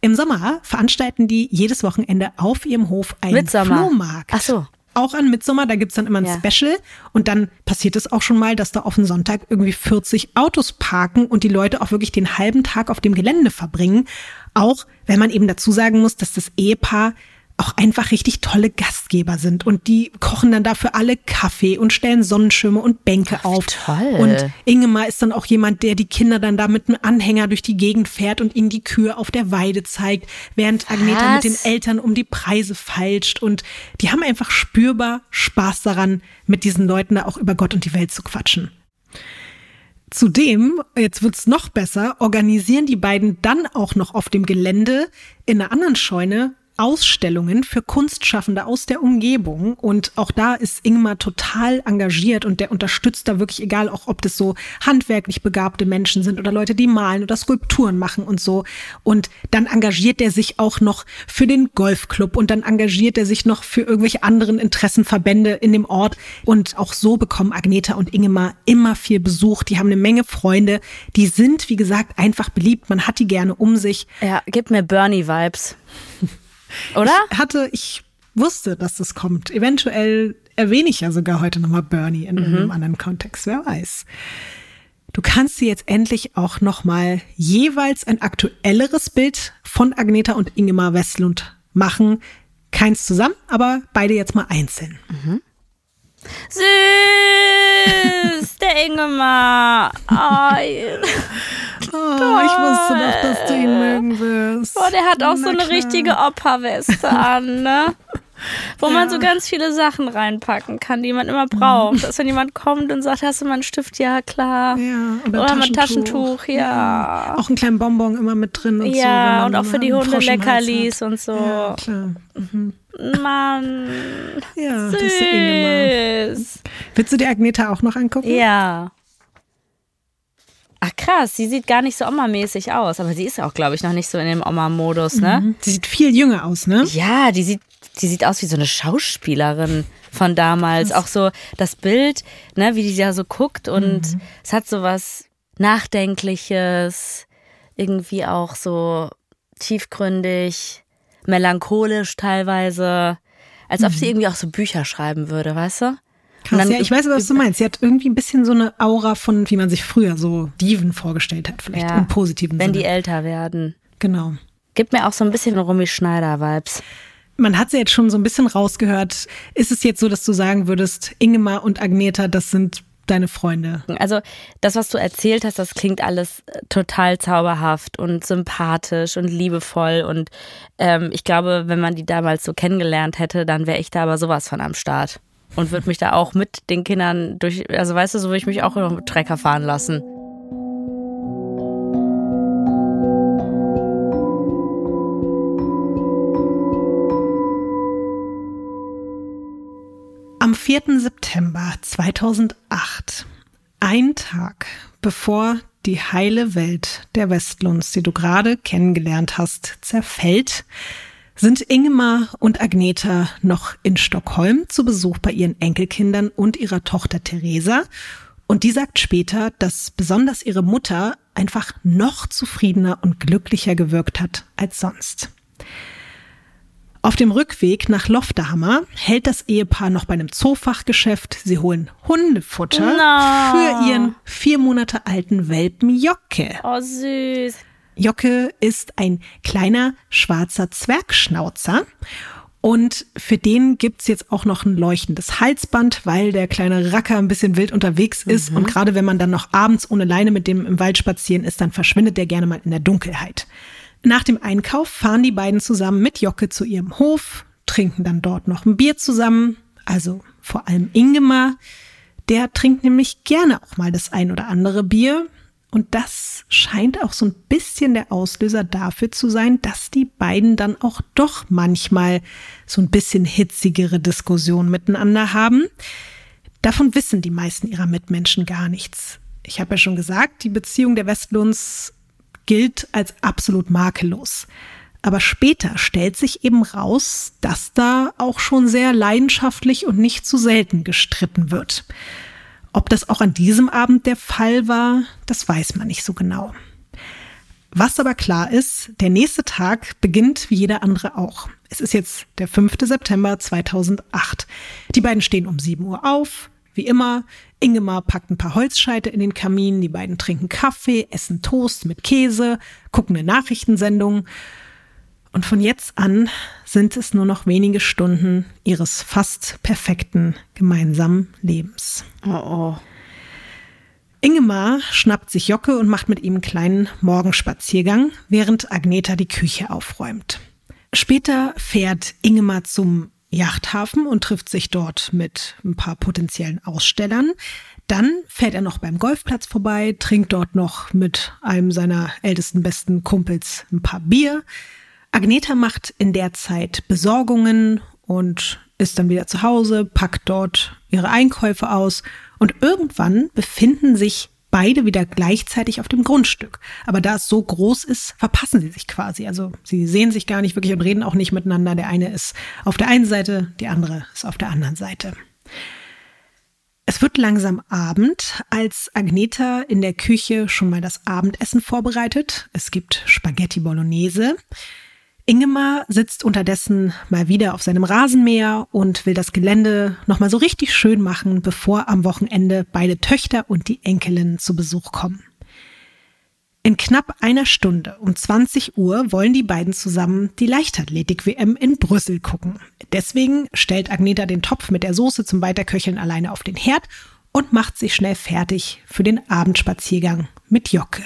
im Sommer veranstalten die jedes Wochenende auf ihrem Hof einen Mitsommer. Flohmarkt. Ach so auch an Mitsommer, da gibt's dann immer ein ja. Special und dann passiert es auch schon mal, dass da auf den Sonntag irgendwie 40 Autos parken und die Leute auch wirklich den halben Tag auf dem Gelände verbringen. Auch wenn man eben dazu sagen muss, dass das Ehepaar auch einfach richtig tolle Gastgeber sind und die kochen dann dafür alle Kaffee und stellen Sonnenschirme und Bänke Ach, auf. toll. Und Ingemar ist dann auch jemand, der die Kinder dann da mit einem Anhänger durch die Gegend fährt und ihnen die Kühe auf der Weide zeigt, während Agneta mit den Was? Eltern um die Preise feilscht und die haben einfach spürbar Spaß daran, mit diesen Leuten da auch über Gott und die Welt zu quatschen. Zudem, jetzt wird's noch besser, organisieren die beiden dann auch noch auf dem Gelände in einer anderen Scheune Ausstellungen für Kunstschaffende aus der Umgebung. Und auch da ist Ingmar total engagiert und der unterstützt da wirklich, egal auch ob das so handwerklich begabte Menschen sind oder Leute, die malen oder Skulpturen machen und so. Und dann engagiert er sich auch noch für den Golfclub und dann engagiert er sich noch für irgendwelche anderen Interessenverbände in dem Ort. Und auch so bekommen Agneta und Ingemar immer viel Besuch. Die haben eine Menge Freunde. Die sind, wie gesagt, einfach beliebt. Man hat die gerne um sich. Ja, gib mir Bernie-Vibes. Oder? Ich hatte, ich wusste, dass das kommt. Eventuell erwähne ich ja sogar heute nochmal Bernie in einem anderen Kontext, wer weiß. Du kannst dir jetzt endlich auch nochmal jeweils ein aktuelleres Bild von Agneta und Ingemar Westlund machen. Keins zusammen, aber beide jetzt mal einzeln. Süß, der Ingemar. Oh, Oh, ich wusste doch, dass du ihn mögen wirst. boah, der hat auch so Na eine klar. richtige Opa-Weste an, ne? Wo man so ganz viele Sachen reinpacken kann, die man immer braucht. Dass wenn jemand kommt und sagt, hast du mal einen Stift? Ja, klar. Ja, oder, Oder mal ein Taschentuch. Taschentuch, ja. Auch einen kleinen Bonbon immer mit drin und so. wenn Ja, und auch für die Hunde Leckerlis hat. und so. Ja, klar. Mann, <laughs> Ja, das ist Ingemar. süß. Willst du dir Agneta auch noch angucken? Ja. Ach krass, sie sieht gar nicht so Oma-mäßig aus, aber sie ist ja auch, glaube ich, noch nicht so in dem Oma-Modus, ne? Sie sieht viel jünger aus, ne? Ja, die sieht, die sieht aus wie so eine Schauspielerin von damals. Auch so das Bild, ne, wie die da so guckt und es hat so was Nachdenkliches, irgendwie auch so tiefgründig, melancholisch teilweise, als ob sie irgendwie auch so Bücher schreiben würde, weißt du? Krass, dann ja, ich weiß, was du <laughs> meinst. Sie hat irgendwie ein bisschen so eine Aura von, wie man sich früher so Diven vorgestellt hat, vielleicht Ja, im positiven wenn die Sinne. älter werden. genau. Gibt mir auch so ein bisschen Romy Schneider-Vibes. Man hat sie jetzt schon so ein bisschen rausgehört. Ist es jetzt so, dass du sagen würdest, Ingemar und Agneta, das sind deine Freunde? Also das, was du erzählt hast, das klingt alles äh, total zauberhaft und sympathisch und liebevoll. Und ähm, ich glaube, wenn man die damals so kennengelernt hätte, dann wäre ich da aber sowas von am Start. Und würde mich da auch mit den Kindern durch, also weißt du, so würde ich mich auch mit Trecker fahren lassen. 4. September 2008, ein Tag bevor die heile Welt der Westlunds, die du gerade kennengelernt hast, zerfällt, sind Ingemar und Agneta noch in Stockholm zu Besuch bei ihren Enkelkindern und ihrer Tochter Theresa. Und die sagt später, dass besonders ihre Mutter einfach noch zufriedener und glücklicher gewirkt hat als sonst. Auf dem Rückweg nach Lofterhammer hält das Ehepaar noch bei einem Zoofachgeschäft. Sie holen Hundefutter Na. für ihren vier Monate alten Welpen Jocke. Oh, süß. Jocke ist ein kleiner schwarzer Zwergschnauzer. Und für den gibt's jetzt auch noch ein leuchtendes Halsband, weil der kleine Racker ein bisschen wild unterwegs ist. Und gerade wenn man dann noch abends ohne Leine mit dem im Wald spazieren ist, dann verschwindet der gerne mal in der Dunkelheit. Nach dem Einkauf fahren die beiden zusammen mit Jocke zu ihrem Hof, trinken dann dort noch ein Bier zusammen. Also vor allem Ingemar. Der trinkt nämlich gerne auch mal das ein oder andere Bier. Und das scheint auch so ein bisschen der Auslöser dafür zu sein, dass die beiden dann auch doch manchmal so ein bisschen hitzigere Diskussionen miteinander haben. Davon wissen die meisten ihrer Mitmenschen gar nichts. Ich habe ja schon gesagt, die Beziehung der Westlunds gilt als absolut makellos. Aber später stellt sich eben raus, dass da auch schon sehr leidenschaftlich und nicht zu selten gestritten wird. Ob das auch an diesem Abend der Fall war, das weiß man nicht so genau. Was aber klar ist, der nächste Tag beginnt wie jeder andere auch. Es ist jetzt der 5. September 2008. Die beiden stehen um 7 Uhr auf, wie immer. Ingemar packt ein paar Holzscheite in den Kamin, die beiden trinken Kaffee, essen Toast mit Käse, gucken eine Nachrichtensendung. Und von jetzt an sind es nur noch wenige Stunden ihres fast perfekten gemeinsamen Lebens. Oh oh. Ingemar schnappt sich Jocke und macht mit ihm einen kleinen Morgenspaziergang, während Agneta die Küche aufräumt. Später fährt Ingemar zum Yachthafen und trifft sich dort mit ein paar potenziellen Ausstellern. Dann fährt er noch beim Golfplatz vorbei, trinkt dort noch mit einem seiner ältesten besten Kumpels ein paar Bier. Agneta macht in der Zeit Besorgungen und ist dann wieder zu Hause, packt dort ihre Einkäufe aus und irgendwann befinden sich beide wieder gleichzeitig auf dem Grundstück. Aber da es so groß ist, verpassen sie sich quasi. Also sie sehen sich gar nicht wirklich und reden auch nicht miteinander. Der eine ist auf der einen Seite, die andere ist auf der anderen Seite. Es wird langsam Abend, als Agneta in der Küche schon mal das Abendessen vorbereitet. Es gibt Spaghetti Bolognese. Ingemar sitzt unterdessen mal wieder auf seinem Rasenmäher und will das Gelände nochmal so richtig schön machen, bevor am Wochenende beide Töchter und die Enkelin zu Besuch kommen. In knapp einer Stunde um 20 Uhr wollen die beiden zusammen die Leichtathletik-WM in Brüssel gucken. Deswegen stellt Agneta den Topf mit der Soße zum Weiterköcheln alleine auf den Herd und macht sich schnell fertig für den Abendspaziergang mit Jocke.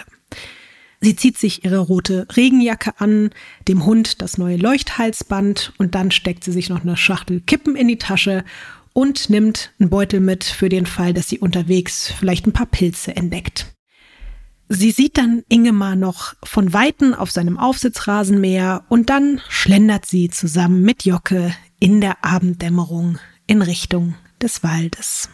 Sie zieht sich ihre rote Regenjacke an, dem Hund das neue Leuchthalsband und dann steckt sie sich noch eine Schachtel Kippen in die Tasche und nimmt einen Beutel mit für den Fall, dass sie unterwegs vielleicht ein paar Pilze entdeckt. Sie sieht dann Ingemar noch von Weitem auf seinem Aufsitzrasenmäher und dann schlendert sie zusammen mit Jocke in der Abenddämmerung in Richtung des Waldes.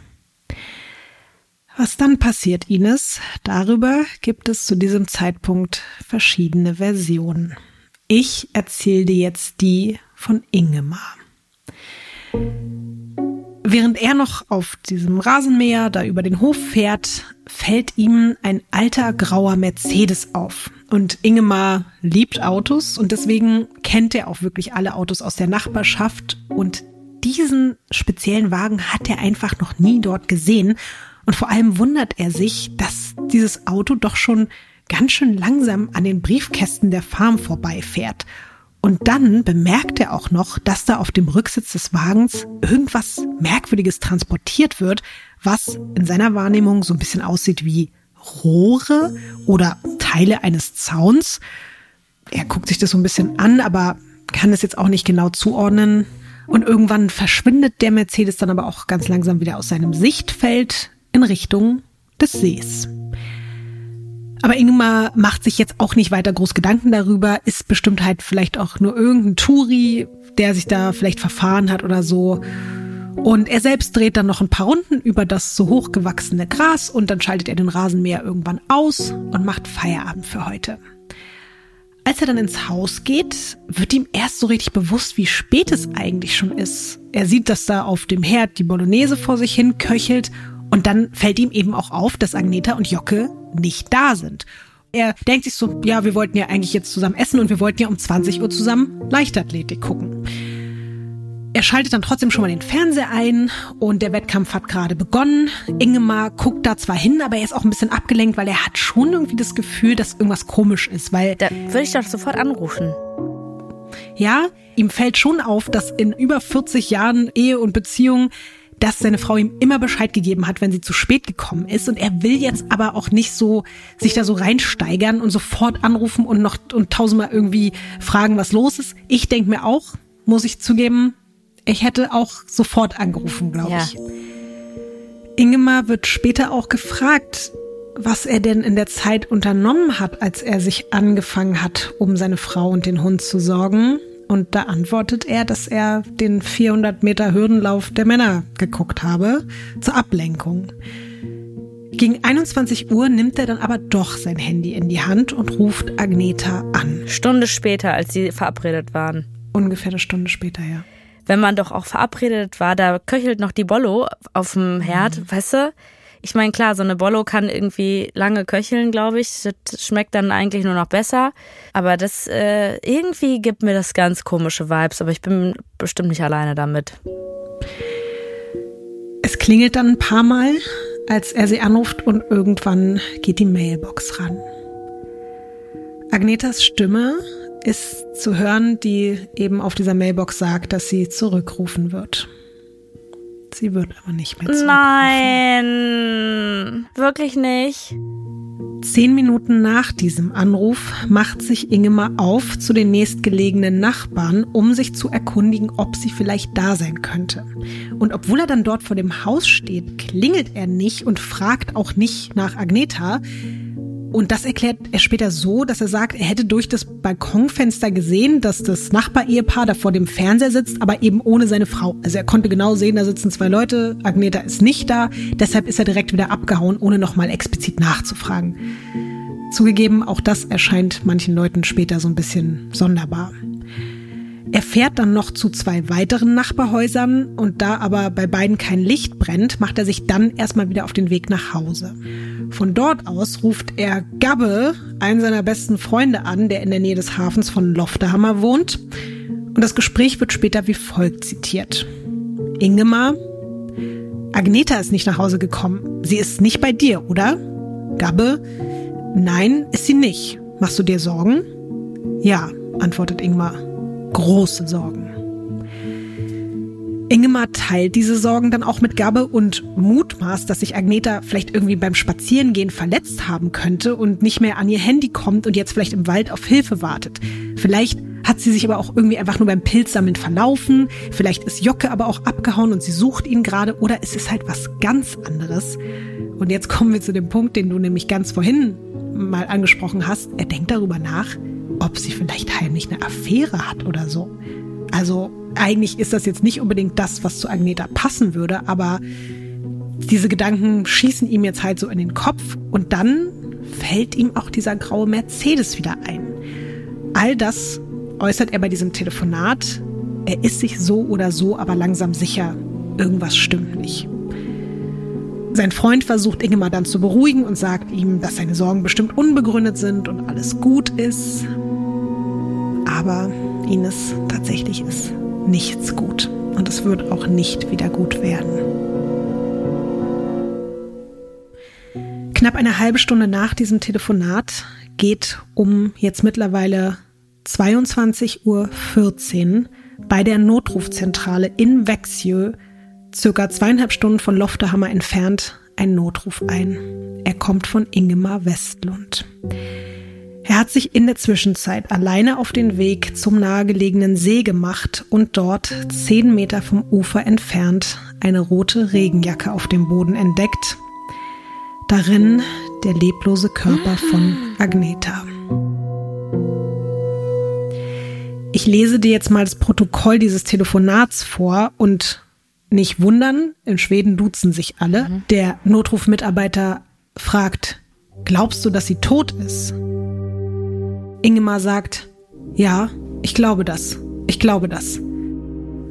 Was dann passiert, Ines, darüber gibt es zu diesem Zeitpunkt verschiedene Versionen. Ich erzähle dir jetzt die von Ingemar. Während er noch auf diesem Rasenmäher da über den Hof fährt, fällt ihm ein alter grauer Mercedes auf. Und Ingemar liebt Autos und deswegen kennt er auch wirklich alle Autos aus der Nachbarschaft. Und diesen speziellen Wagen hat er einfach noch nie dort gesehen. Und vor allem wundert er sich, dass dieses Auto doch schon ganz schön langsam an den Briefkästen der Farm vorbeifährt. Und dann bemerkt er auch noch, dass da auf dem Rücksitz des Wagens irgendwas Merkwürdiges transportiert wird, was in seiner Wahrnehmung so ein bisschen aussieht wie Rohre oder Teile eines Zauns. Er guckt sich das so ein bisschen an, aber kann es jetzt auch nicht genau zuordnen. Und irgendwann verschwindet der Mercedes dann aber auch ganz langsam wieder aus seinem Sichtfeld in Richtung des Sees. Aber Ingmar macht sich jetzt auch nicht weiter groß Gedanken darüber, ist bestimmt halt vielleicht auch nur irgendein Touri, der sich da vielleicht verfahren hat oder so. Und er selbst dreht dann noch ein paar Runden über das so hochgewachsene Gras und dann schaltet er den Rasenmäher irgendwann aus und macht Feierabend für heute. Als er dann ins Haus geht, wird ihm erst so richtig bewusst, wie spät es eigentlich schon ist. Er sieht, dass da auf dem Herd die Bolognese vor sich hin köchelt und dann fällt ihm eben auch auf, dass Agneta und Jocke nicht da sind. Er denkt sich so, ja, wir wollten ja eigentlich jetzt zusammen essen und wir wollten ja um 20 Uhr zusammen Leichtathletik gucken. Er schaltet dann trotzdem schon mal den Fernseher ein und der Wettkampf hat gerade begonnen. Ingemar guckt da zwar hin, aber er ist auch ein bisschen abgelenkt, weil er hat schon irgendwie das Gefühl, dass irgendwas komisch ist, weil. Da würde ich doch sofort anrufen. Ja, ihm fällt schon auf, dass in über 40 Jahren Ehe und Beziehung dass seine Frau ihm immer Bescheid gegeben hat, wenn sie zu spät gekommen ist. Und er will jetzt aber auch nicht so sich da so reinsteigern und sofort anrufen und noch und tausendmal irgendwie fragen, was los ist. Ich denke mir auch, muss ich zugeben, ich hätte auch sofort angerufen, glaube ja. ich. Ingemar wird später auch gefragt, was er denn in der Zeit unternommen hat, als er sich angefangen hat, um seine Frau und den Hund zu sorgen. Und da antwortet er, dass er den 400 Meter Hürdenlauf der Männer geguckt habe, zur Ablenkung. Gegen 21 Uhr nimmt er dann aber doch sein Handy in die Hand und ruft Agneta an. Stunde später, als sie verabredet waren. Ungefähr eine Stunde später, ja. Wenn man doch auch verabredet war, da köchelt noch die Bollo auf dem Herd, mhm. weißt du? Ich meine, klar, so eine Bollo kann irgendwie lange köcheln, glaube ich. Das schmeckt dann eigentlich nur noch besser. Aber das äh, irgendwie gibt mir das ganz komische Vibes. Aber ich bin bestimmt nicht alleine damit. Es klingelt dann ein paar Mal, als er sie anruft und irgendwann geht die Mailbox ran. Agnetas Stimme ist zu hören, die eben auf dieser Mailbox sagt, dass sie zurückrufen wird. Sie wird aber nicht mehr zurückrufen. Nein, wirklich nicht. Zehn Minuten nach diesem Anruf macht sich Ingemar auf zu den nächstgelegenen Nachbarn, um sich zu erkundigen, ob sie vielleicht da sein könnte. Und obwohl er dann dort vor dem Haus steht, klingelt er nicht und fragt auch nicht nach Agneta, und das erklärt er später so, dass er sagt, er hätte durch das Balkonfenster gesehen, dass das Nachbarehepaar da vor dem Fernseher sitzt, aber eben ohne seine Frau. Also er konnte genau sehen, da sitzen zwei Leute, Agneta ist nicht da, deshalb ist er direkt wieder abgehauen, ohne nochmal explizit nachzufragen. Zugegeben, auch das erscheint manchen Leuten später so ein bisschen sonderbar. Er fährt dann noch zu zwei weiteren Nachbarhäusern und da aber bei beiden kein Licht brennt, macht er sich dann erstmal wieder auf den Weg nach Hause. Von dort aus ruft er Gabbe, einen seiner besten Freunde, an, der in der Nähe des Hafens von Loftehammer wohnt. Und das Gespräch wird später wie folgt zitiert. Ingemar, Agneta ist nicht nach Hause gekommen. Sie ist nicht bei dir, oder? Gabbe, nein, ist sie nicht. Machst du dir Sorgen? Ja, antwortet Ingmar große Sorgen. Ingemar teilt diese Sorgen dann auch mit Gabe und mutmaßt, dass sich Agneta vielleicht irgendwie beim Spazierengehen verletzt haben könnte und nicht mehr an ihr Handy kommt und jetzt vielleicht im Wald auf Hilfe wartet. Vielleicht hat sie sich aber auch irgendwie einfach nur beim Pilzsammeln verlaufen. Vielleicht ist Jocke aber auch abgehauen und sie sucht ihn gerade oder es ist halt was ganz anderes. Und jetzt kommen wir zu dem Punkt, den du nämlich ganz vorhin mal angesprochen hast. Er denkt darüber nach, ob sie vielleicht heimlich eine Affäre hat oder so. Also eigentlich ist das jetzt nicht unbedingt das, was zu Agneta passen würde, aber diese Gedanken schießen ihm jetzt halt so in den Kopf und dann fällt ihm auch dieser graue Mercedes wieder ein. All das äußert er bei diesem Telefonat. Er ist sich so oder so aber langsam sicher, irgendwas stimmt nicht. Sein Freund versucht Ingemar dann zu beruhigen und sagt ihm, dass seine Sorgen bestimmt unbegründet sind und alles gut ist. Aber Ines, tatsächlich ist nichts gut. Und es wird auch nicht wieder gut werden. Knapp eine halbe Stunde nach diesem Telefonat geht um jetzt mittlerweile 22.14 Uhr bei der Notrufzentrale in Växjö, circa zweieinhalb Stunden von Loftehammer entfernt, ein Notruf ein. Er kommt von Ingemar Westlund. Er hat sich in der Zwischenzeit alleine auf den Weg zum nahegelegenen See gemacht und dort zehn Meter vom Ufer entfernt eine rote Regenjacke auf dem Boden entdeckt. Darin der leblose Körper von Agneta. Ich lese dir jetzt mal das Protokoll dieses Telefonats vor und nicht wundern, in Schweden duzen sich alle. Mhm. Der Notrufmitarbeiter fragt, glaubst du, dass sie tot ist? Ingemar sagt, ja, ich glaube das. Ich glaube das.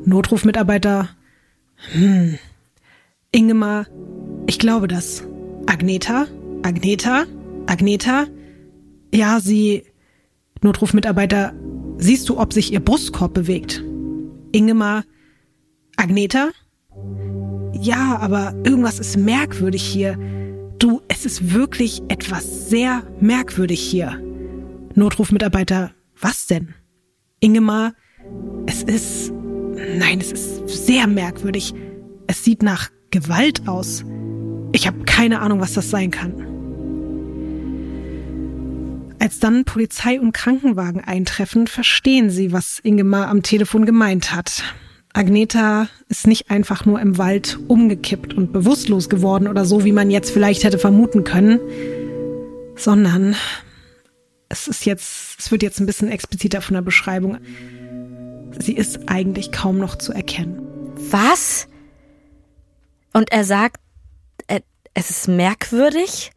Notrufmitarbeiter, hm. Ingemar, ich glaube das. Agneta? Agneta? Agneta? Ja, sie. Notrufmitarbeiter, siehst du, ob sich ihr Brustkorb bewegt? Ingemar, Agneta? Ja, aber irgendwas ist merkwürdig hier. Du, es ist wirklich etwas sehr merkwürdig hier. Notrufmitarbeiter, was denn? Ingemar, es ist, nein, es ist sehr merkwürdig. Es sieht nach Gewalt aus. Ich habe keine Ahnung, was das sein kann. Als dann Polizei und Krankenwagen eintreffen, verstehen sie, was Ingemar am Telefon gemeint hat. Agneta ist nicht einfach nur im Wald umgekippt und bewusstlos geworden oder so, wie man jetzt vielleicht hätte vermuten können, sondern es ist jetzt, es wird jetzt ein bisschen expliziter von der Beschreibung. Sie ist eigentlich kaum noch zu erkennen. Was? Und er sagt, es ist merkwürdig?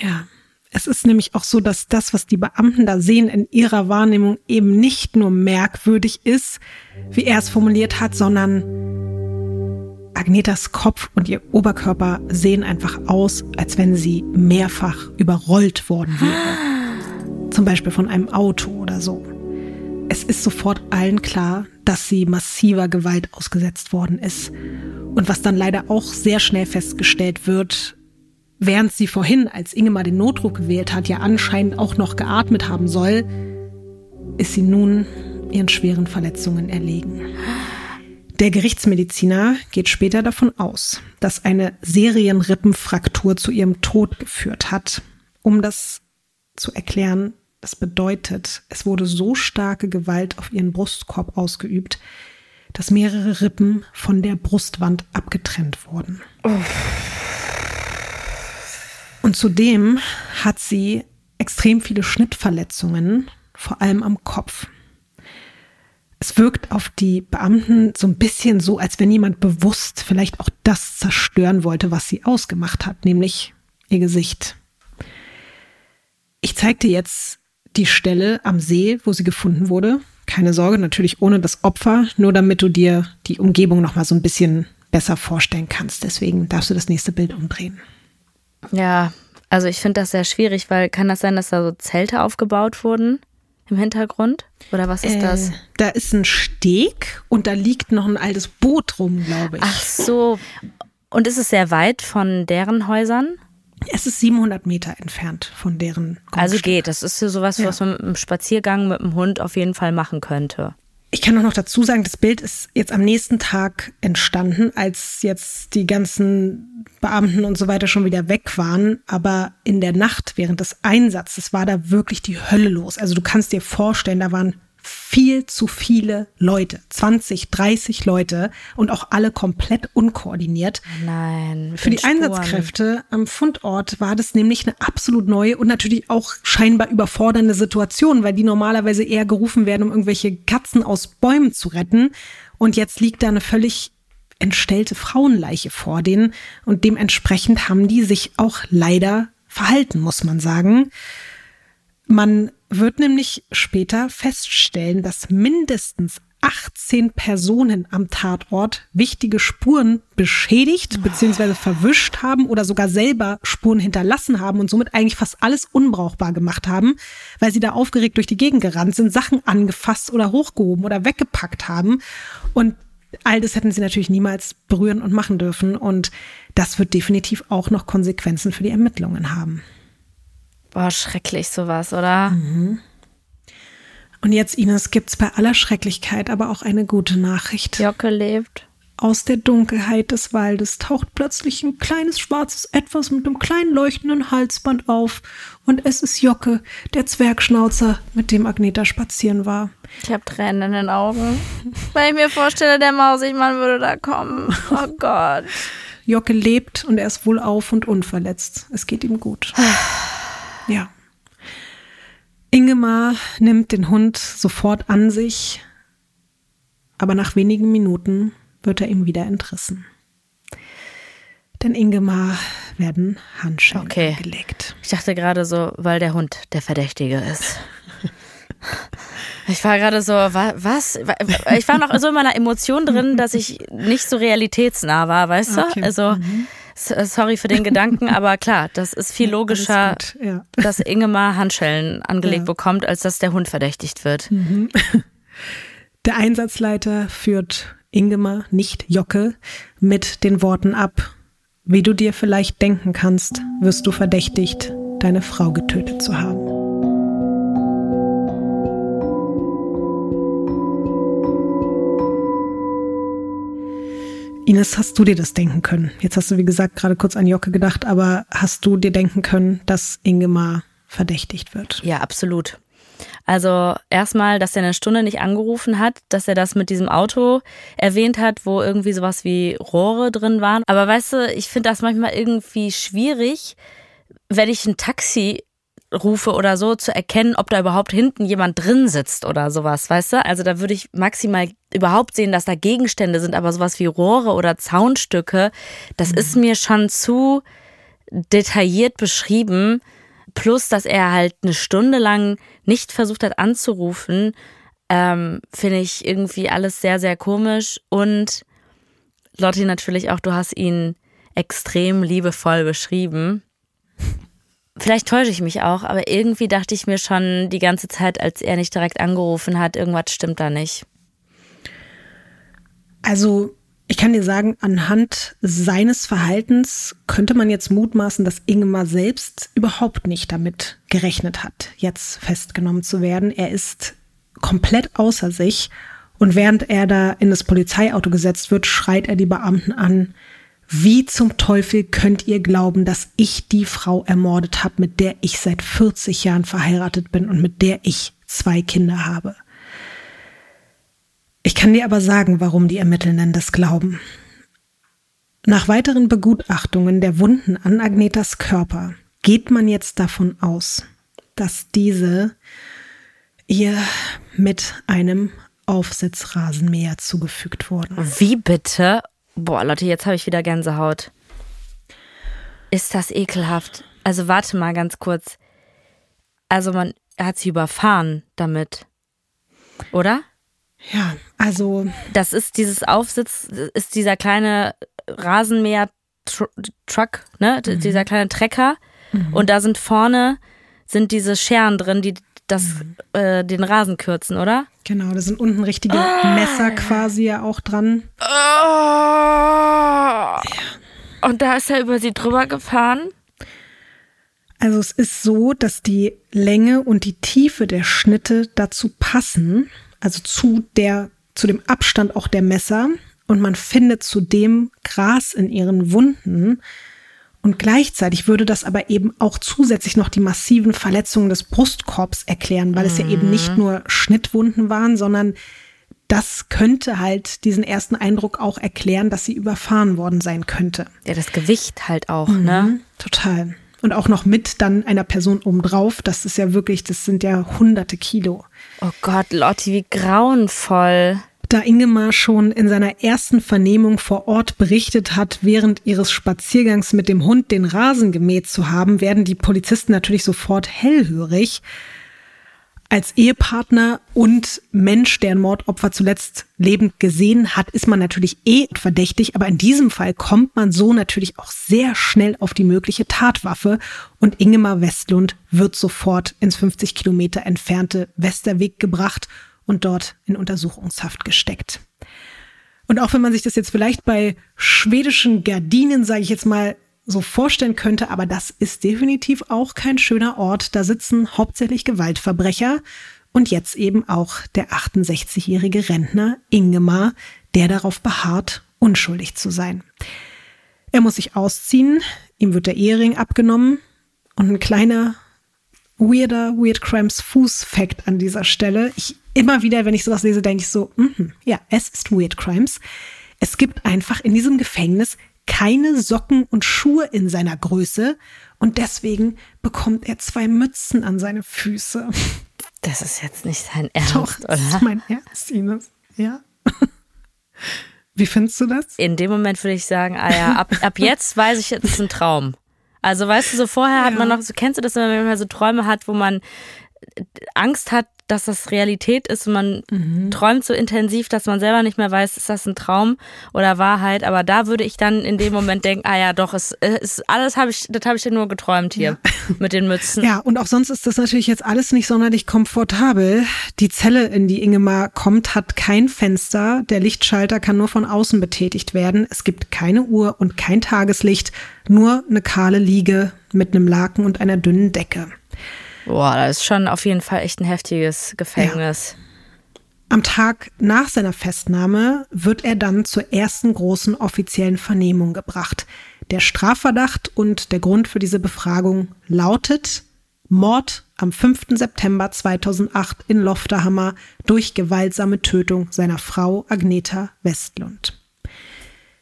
Ja. Es ist nämlich auch so, dass das, was die Beamten da sehen, in ihrer Wahrnehmung eben nicht nur merkwürdig ist, wie er es formuliert hat, sondern Agnetas Kopf und ihr Oberkörper sehen einfach aus, als wenn sie mehrfach überrollt worden wäre zum Beispiel von einem Auto oder so. Es ist sofort allen klar, dass sie massiver Gewalt ausgesetzt worden ist. Und was dann leider auch sehr schnell festgestellt wird, während sie vorhin, als Ingemar den Notruf gewählt hat, ja anscheinend auch noch geatmet haben soll, ist sie nun ihren schweren Verletzungen erlegen. Der Gerichtsmediziner geht später davon aus, dass eine Serienrippenfraktur zu ihrem Tod geführt hat. Um das zu erklären, das bedeutet, es wurde so starke Gewalt auf ihren Brustkorb ausgeübt, dass mehrere Rippen von der Brustwand abgetrennt wurden. Und zudem hat sie extrem viele Schnittverletzungen, vor allem am Kopf. Es wirkt auf die Beamten so ein bisschen so, als wenn jemand bewusst vielleicht auch das zerstören wollte, was sie ausgemacht hat, nämlich ihr Gesicht. Ich zeige dir jetzt die Stelle am See, wo sie gefunden wurde. Keine Sorge, natürlich ohne das Opfer, nur damit du dir die Umgebung noch mal so ein bisschen besser vorstellen kannst. Deswegen darfst du das nächste Bild umdrehen. Ja, also ich finde das sehr schwierig, weil kann das sein, dass da so Zelte aufgebaut wurden? im Hintergrund? Oder was ist äh, das? Da ist ein Steg und da liegt noch ein altes Boot rum, glaube ich. Ach so. Und ist es sehr weit von deren Häusern? Es ist 700 Meter entfernt von deren Grundstück. Also geht. Das ist ja sowas, ja. was man mit einem Spaziergang mit dem Hund auf jeden Fall machen könnte. Ich kann auch noch dazu sagen, das Bild ist jetzt am nächsten Tag entstanden, als jetzt die ganzen Beamten und so weiter schon wieder weg waren. Aber in der Nacht während des Einsatzes war da wirklich die Hölle los. Also du kannst dir vorstellen, da waren viel zu viele Leute, 20, 30 Leute und auch alle komplett unkoordiniert. Nein. Für die Spuren. Einsatzkräfte am Fundort war das nämlich eine absolut neue und natürlich auch scheinbar überfordernde Situation, weil die normalerweise eher gerufen werden, um irgendwelche Katzen aus Bäumen zu retten. Und jetzt liegt da eine völlig entstellte Frauenleiche vor denen und dementsprechend haben die sich auch leider verhalten, muss man sagen. Man wird nämlich später feststellen, dass mindestens 18 Personen am Tatort wichtige Spuren beschädigt bzw. verwischt haben oder sogar selber Spuren hinterlassen haben und somit eigentlich fast alles unbrauchbar gemacht haben, weil sie da aufgeregt durch die Gegend gerannt sind, Sachen angefasst oder hochgehoben oder weggepackt haben. Und all das hätten sie natürlich niemals berühren und machen dürfen. Und das wird definitiv auch noch Konsequenzen für die Ermittlungen haben. Boah, schrecklich sowas, oder? Mhm. Und jetzt, Ines, gibt's bei aller Schrecklichkeit aber auch eine gute Nachricht. Jocke lebt. Aus der Dunkelheit des Waldes taucht plötzlich ein kleines schwarzes Etwas mit einem kleinen leuchtenden Halsband auf. Und es ist Jocke, der Zwergschnauzer, mit dem Agneta spazieren war. Ich habe Tränen in den Augen. Wenn ich mir vorstelle, der Mausigmann würde da kommen. Oh <laughs> Gott. Jocke lebt und er ist wohlauf und unverletzt. Es geht ihm gut. <sighs> Ja. Ingemar nimmt den Hund sofort an sich, aber nach wenigen Minuten wird er ihm wieder entrissen. Denn Ingemar werden Handschellen okay. gelegt. Ich dachte gerade so, weil der Hund der Verdächtige ist. Ich war gerade so, was? Ich war noch so in meiner Emotion drin, dass ich nicht so realitätsnah war, weißt du? Okay. Also. Mhm. Äh, sorry für den Gedanken, <laughs> aber klar, das ist viel logischer, ja. dass Ingemar Handschellen angelegt ja. bekommt, als dass der Hund verdächtigt wird. Mhm. <laughs> Der Einsatzleiter führt Ingemar, nicht Jocke, mit den Worten ab. Wie du dir vielleicht denken kannst, wirst du verdächtigt, deine Frau getötet zu haben. Ines, hast du dir das denken können? Jetzt hast du, wie gesagt, gerade kurz an Jocke gedacht, aber hast du dir denken können, dass Ingemar verdächtigt wird? Ja, absolut. Also erstmal, dass er eine Stunde nicht angerufen hat, dass er das mit diesem Auto erwähnt hat, wo irgendwie sowas wie Rohre drin waren. Aber weißt du, ich finde das manchmal irgendwie schwierig, wenn ich ein Taxi rufe oder so, zu erkennen, ob da überhaupt hinten jemand drin sitzt oder sowas, weißt du? Also da würde ich maximal überhaupt sehen, dass da Gegenstände sind, aber sowas wie Rohre oder Zaunstücke, das mhm. ist mir schon zu detailliert beschrieben. Plus, dass er halt eine Stunde lang nicht versucht hat anzurufen, ähm, finde ich irgendwie alles sehr, sehr komisch. Und Lotti natürlich auch, du hast ihn extrem liebevoll beschrieben. Vielleicht täusche ich mich auch, aber irgendwie dachte ich mir schon die ganze Zeit, als er nicht direkt angerufen hat, irgendwas stimmt da nicht. Also, ich kann dir sagen, anhand seines Verhaltens könnte man jetzt mutmaßen, dass Ingemar selbst überhaupt nicht damit gerechnet hat, jetzt festgenommen zu werden. Er ist komplett außer sich. Und während er da in das Polizeiauto gesetzt wird, schreit er die Beamten an, wie zum Teufel könnt ihr glauben, dass ich die Frau ermordet habe, mit der ich seit 40 Jahren verheiratet bin und mit der ich zwei Kinder habe? Ich kann dir aber sagen, warum die Ermittelnden das glauben. Nach weiteren Begutachtungen der Wunden an Agnetas Körper geht man jetzt davon aus, dass diese ihr mit einem Aufsitzrasenmäher zugefügt wurden. Wie bitte? Boah, Leute, jetzt habe ich wieder Gänsehaut. Ist das ekelhaft? Also warte mal ganz kurz. Also man hat sie überfahren damit. Oder? Ja, also. Das ist dieses Aufsitz, ist dieser kleine Rasenmäher-Truck, ne? Mhm. Dieser kleine Trecker. Mhm. Und da sind vorne sind diese Scheren drin, die das, mhm. äh, den Rasen kürzen, oder? Genau, da sind unten richtige oh. Messer quasi ja auch dran. Oh. Ja. Und da ist er über sie drüber gefahren? Also es ist so, dass die Länge und die Tiefe der Schnitte dazu passen, also zu der, zu dem Abstand auch der Messer. Und man findet zudem Gras in ihren Wunden. Und gleichzeitig würde das aber eben auch zusätzlich noch die massiven Verletzungen des Brustkorbs erklären, weil mhm. es ja eben nicht mhm. nur Schnittwunden waren, sondern das könnte halt diesen ersten Eindruck auch erklären, dass sie überfahren worden sein könnte. Ja, das Gewicht halt auch, mhm, ne? Total. Und auch noch mit dann einer Person obendrauf. Das ist ja wirklich, das sind ja hunderte Kilo. Oh Gott, Lotti, wie grauenvoll. Da Ingemar schon in seiner ersten Vernehmung vor Ort berichtet hat, während ihres Spaziergangs mit dem Hund den Rasen gemäht zu haben, werden die Polizisten natürlich sofort hellhörig. Als Ehepartner und Mensch, der ein Mordopfer zuletzt lebend gesehen hat, ist man natürlich eh verdächtig, aber in diesem Fall kommt man so natürlich auch sehr schnell auf die mögliche Tatwaffe und Ingemar Westlund wird sofort ins 50 Kilometer entfernte Westerweg gebracht und dort in Untersuchungshaft gesteckt. Und auch wenn man sich das jetzt vielleicht bei schwedischen Gardinen, sage ich jetzt mal, so vorstellen könnte, aber das ist definitiv auch kein schöner Ort. Da sitzen hauptsächlich Gewaltverbrecher und jetzt eben auch der 68-jährige Rentner Ingemar, der darauf beharrt, unschuldig zu sein. Er muss sich ausziehen, ihm wird der Ehering abgenommen und ein kleiner weirder Weird Crimes Fuß-Fact an dieser Stelle. Ich immer wieder, wenn ich sowas lese, denke ich so, mm ja, es ist Weird Crimes. Es gibt einfach in diesem Gefängnis keine Socken und Schuhe in seiner Größe und deswegen bekommt er zwei Mützen an seine Füße. Das ist jetzt nicht sein Ernst, Doch, das oder? ist mein Ernst, Ines. Ja. <laughs> Wie findest du das? In dem Moment würde ich sagen, ah ja, ab, ab jetzt weiß ich, es ist ein Traum. Also weißt du, so vorher ja. hat man noch, so kennst du das, wenn man so Träume hat, wo man Angst hat, dass das Realität ist und man mhm. träumt so intensiv, dass man selber nicht mehr weiß, ist das ein Traum oder Wahrheit. Aber da würde ich dann in dem Moment denken, ah ja, doch, es ist alles habe ich, das habe ich ja nur geträumt hier ja. <laughs> mit den Mützen. Ja, und auch sonst ist das natürlich jetzt alles nicht sonderlich komfortabel. Die Zelle, in die Ingemar kommt, hat kein Fenster. Der Lichtschalter kann nur von außen betätigt werden. Es gibt keine Uhr und kein Tageslicht, nur eine kahle Liege mit einem Laken und einer dünnen Decke. Boah, das ist schon auf jeden Fall echt ein heftiges Gefängnis. Ja. Am Tag nach seiner Festnahme wird er dann zur ersten großen offiziellen Vernehmung gebracht. Der Strafverdacht und der Grund für diese Befragung lautet Mord am 5. September 2008 in Lofterhammer durch gewaltsame Tötung seiner Frau Agneta Westlund.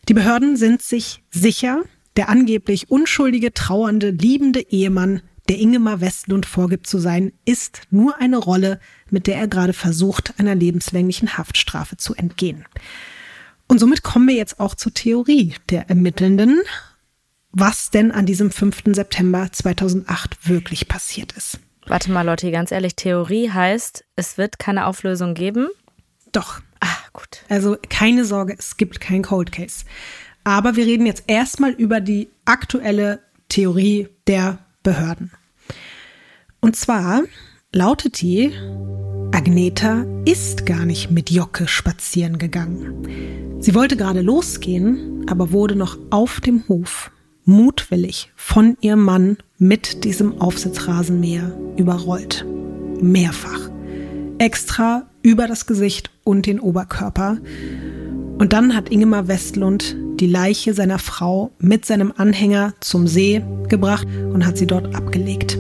Die Behörden sind sich sicher, der angeblich unschuldige, trauernde, liebende Ehemann der Ingemar Westlund vorgibt zu sein, ist nur eine Rolle, mit der er gerade versucht, einer lebenslänglichen Haftstrafe zu entgehen. Und somit kommen wir jetzt auch zur Theorie der Ermittelnden, was denn an diesem 5. September 2008 wirklich passiert ist. Warte mal, Lotti, ganz ehrlich, Theorie heißt, es wird keine Auflösung geben? Doch. Ah, gut. Also keine Sorge, es gibt kein Cold Case. Aber wir reden jetzt erstmal über die aktuelle Theorie der Behörden. Und zwar lautet die, Agneta ist gar nicht mit Jocke spazieren gegangen. Sie wollte gerade losgehen, aber wurde noch auf dem Hof mutwillig von ihrem Mann mit diesem Aufsitzrasenmäher überrollt. Mehrfach. Extra über das Gesicht und den Oberkörper. Und dann hat Ingemar Westlund die Leiche seiner Frau mit seinem Anhänger zum See gebracht und hat sie dort abgelegt.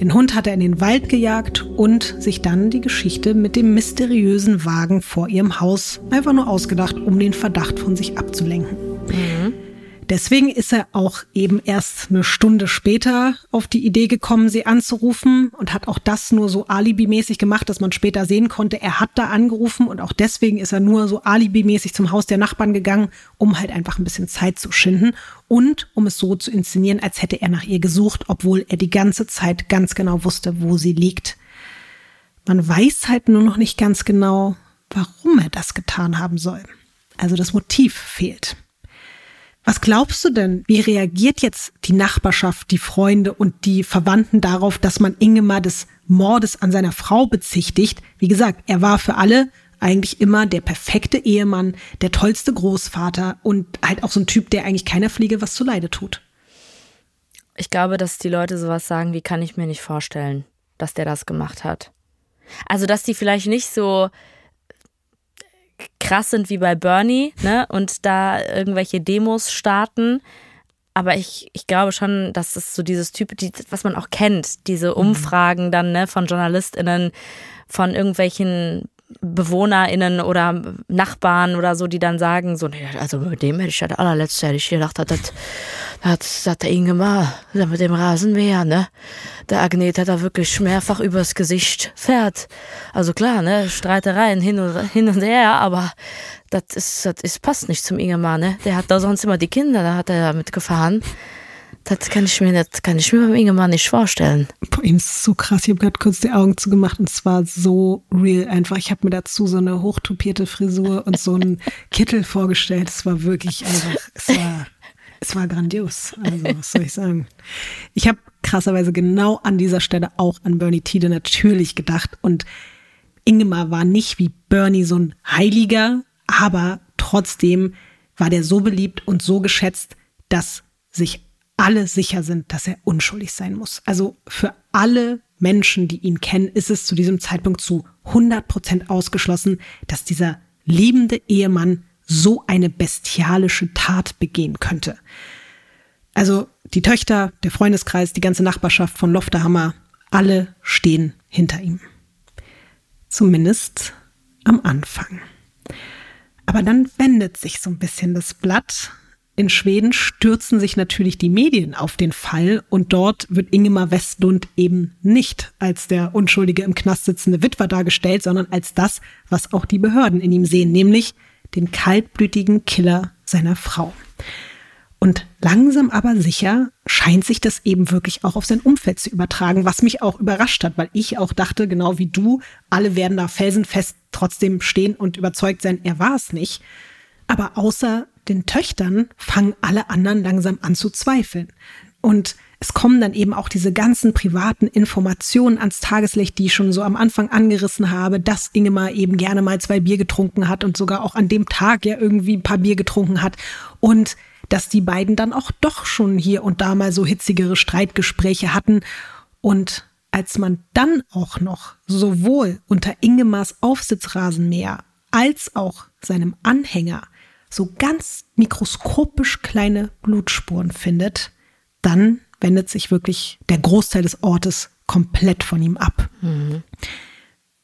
Den Hund hat er in den Wald gejagt und sich dann die Geschichte mit dem mysteriösen Wagen vor ihrem Haus einfach nur ausgedacht, um den Verdacht von sich abzulenken. Mhm. Deswegen ist er auch eben erst eine Stunde später auf die Idee gekommen, sie anzurufen und hat auch das nur so alibimäßig gemacht, dass man später sehen konnte, er hat da angerufen und auch deswegen ist er nur so alibimäßig zum Haus der Nachbarn gegangen, um halt einfach ein bisschen Zeit zu schinden und um es so zu inszenieren, als hätte er nach ihr gesucht, obwohl er die ganze Zeit ganz genau wusste, wo sie liegt. Man weiß halt nur noch nicht ganz genau, warum er das getan haben soll. Also das Motiv fehlt. Was glaubst du denn, wie reagiert jetzt die Nachbarschaft, die Freunde und die Verwandten darauf, dass man Ingemar des Mordes an seiner Frau bezichtigt? Wie gesagt, er war für alle eigentlich immer der perfekte Ehemann, der tollste Großvater und halt auch so ein Typ, der eigentlich keiner Fliege was zuleide tut. Ich glaube, dass die Leute sowas sagen, wie kann ich mir nicht vorstellen, dass der das gemacht hat. Also, dass die vielleicht nicht so krass sind wie bei Bernie, ne? Und da irgendwelche Demos starten. Aber ich, ich glaube schon, dass es so dieses Typ, die, was man auch kennt, diese mhm. Umfragen dann, ne, von JournalistInnen, von irgendwelchen BewohnerInnen oder Nachbarn oder so, die dann sagen, so, nee, also mit dem hätte ich ja der allerletzte, hätte ich gedacht, das, das, das der Ingemar, mit dem Rasenmäher, ne? Der Agnet hat da wirklich mehrfach übers Gesicht fährt. Also klar, ne, Streitereien hin und, hin und her, aber das ist, das ist, passt nicht zum Ingemar, ne? Der hat da sonst immer die Kinder, da hat er ja mitgefahren. Das kann ich mir nicht, kann ich mir beim Ingemar nicht vorstellen. Boah, ihm ist so krass. Ich habe gerade kurz die Augen zugemacht und es war so real einfach. Ich habe mir dazu so eine hochtopierte Frisur und so einen <laughs> Kittel vorgestellt. Es war wirklich einfach, es war, es war grandios. Also, was soll ich sagen? Ich habe krasserweise genau an dieser Stelle auch an Bernie Tiede natürlich gedacht und Ingemar war nicht wie Bernie so ein Heiliger, aber trotzdem war der so beliebt und so geschätzt, dass sich alle sicher sind, dass er unschuldig sein muss. Also für alle Menschen, die ihn kennen, ist es zu diesem Zeitpunkt zu 100 Prozent ausgeschlossen, dass dieser liebende Ehemann so eine bestialische Tat begehen könnte. Also die Töchter, der Freundeskreis, die ganze Nachbarschaft von Lofterhammer, alle stehen hinter ihm. Zumindest am Anfang. Aber dann wendet sich so ein bisschen das Blatt in Schweden stürzen sich natürlich die Medien auf den Fall und dort wird Ingemar Westlund eben nicht als der unschuldige im Knast sitzende Witwer dargestellt, sondern als das, was auch die Behörden in ihm sehen, nämlich den kaltblütigen Killer seiner Frau. Und langsam aber sicher scheint sich das eben wirklich auch auf sein Umfeld zu übertragen, was mich auch überrascht hat, weil ich auch dachte, genau wie du, alle werden da felsenfest trotzdem stehen und überzeugt sein, er war es nicht. Aber außer den Töchtern fangen alle anderen langsam an zu zweifeln. Und es kommen dann eben auch diese ganzen privaten Informationen ans Tageslicht, die ich schon so am Anfang angerissen habe, dass Ingemar eben gerne mal zwei Bier getrunken hat und sogar auch an dem Tag ja irgendwie ein paar Bier getrunken hat. Und dass die beiden dann auch doch schon hier und da mal so hitzigere Streitgespräche hatten. Und als man dann auch noch sowohl unter Ingemars Aufsitzrasenmäher als auch seinem Anhänger so ganz mikroskopisch kleine Blutspuren findet, dann wendet sich wirklich der Großteil des Ortes komplett von ihm ab. Mhm.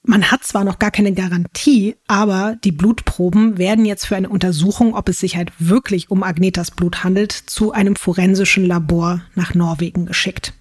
Man hat zwar noch gar keine Garantie, aber die Blutproben werden jetzt für eine Untersuchung, ob es sich halt wirklich um Agnetas Blut handelt, zu einem forensischen Labor nach Norwegen geschickt.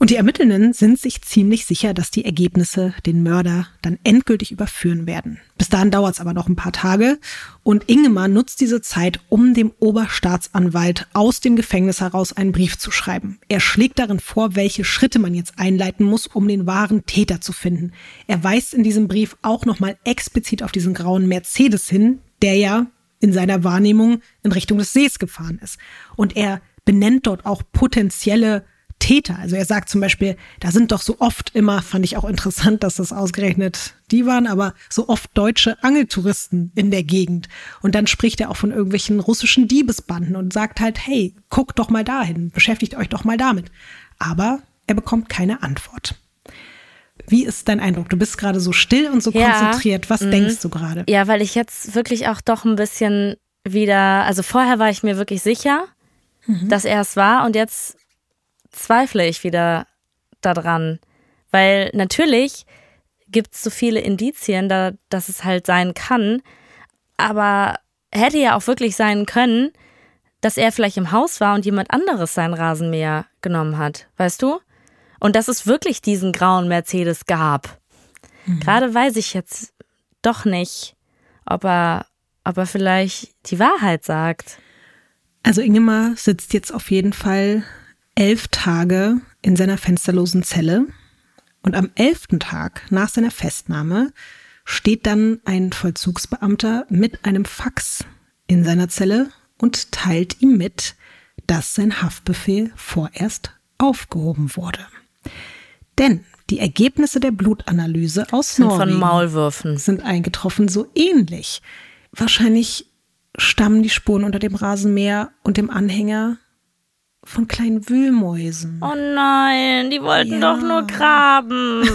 Und die Ermittelnden sind sich ziemlich sicher, dass die Ergebnisse den Mörder dann endgültig überführen werden. Bis dahin dauert es aber noch ein paar Tage und Ingemar nutzt diese Zeit, um dem Oberstaatsanwalt aus dem Gefängnis heraus einen Brief zu schreiben. Er schlägt darin vor, welche Schritte man jetzt einleiten muss, um den wahren Täter zu finden. Er weist in diesem Brief auch nochmal explizit auf diesen grauen Mercedes hin, der ja in seiner Wahrnehmung in Richtung des Sees gefahren ist. Und er benennt dort auch potenzielle Täter. Also er sagt zum Beispiel, da sind doch so oft immer, fand ich auch interessant, dass das ausgerechnet die waren, aber so oft deutsche Angeltouristen in der Gegend. Und dann spricht er auch von irgendwelchen russischen Diebesbanden und sagt halt, hey, guckt doch mal dahin, beschäftigt euch doch mal damit. Aber er bekommt keine Antwort. Wie ist dein Eindruck? Du bist gerade so still und so Ja. konzentriert. Was Mhm. denkst du gerade? Ja, weil ich jetzt wirklich auch doch ein bisschen wieder, also vorher war ich mir wirklich sicher, dass er es war und jetzt zweifle ich wieder daran. Weil natürlich gibt es so viele Indizien, da, dass es halt sein kann, aber hätte ja auch wirklich sein können, dass er vielleicht im Haus war und jemand anderes sein Rasenmäher genommen hat, weißt du? Und dass es wirklich diesen grauen Mercedes gab. Gerade weiß ich jetzt doch nicht, ob er, ob er vielleicht die Wahrheit sagt. Also Ingemar sitzt jetzt auf jeden Fall elf Tage in seiner fensterlosen Zelle. Und am elften Tag nach seiner Festnahme steht dann ein Vollzugsbeamter mit einem Fax in seiner Zelle und teilt ihm mit, dass sein Haftbefehl vorerst aufgehoben wurde. Denn die Ergebnisse der Blutanalyse aus Sind Norwegen von Maulwürfen. sind eingetroffen, so ähnlich. Wahrscheinlich stammen die Spuren unter dem Rasenmäher und dem Anhänger von kleinen Wühlmäusen. Oh nein, die wollten Ja. doch nur graben.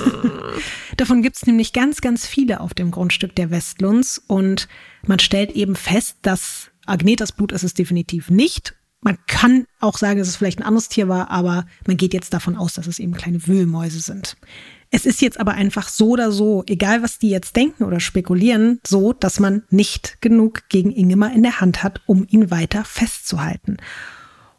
<laughs> Davon gibt es nämlich ganz, ganz viele auf dem Grundstück der Westlunds und man stellt eben fest, dass Agnetas Blut ist es definitiv nicht. Man kann auch sagen, dass es vielleicht ein anderes Tier war, aber man geht jetzt davon aus, dass es eben kleine Wühlmäuse sind. Es ist jetzt aber einfach so oder so, egal was die jetzt denken oder spekulieren, so, dass man nicht genug gegen Ingemar in der Hand hat, um ihn weiter festzuhalten.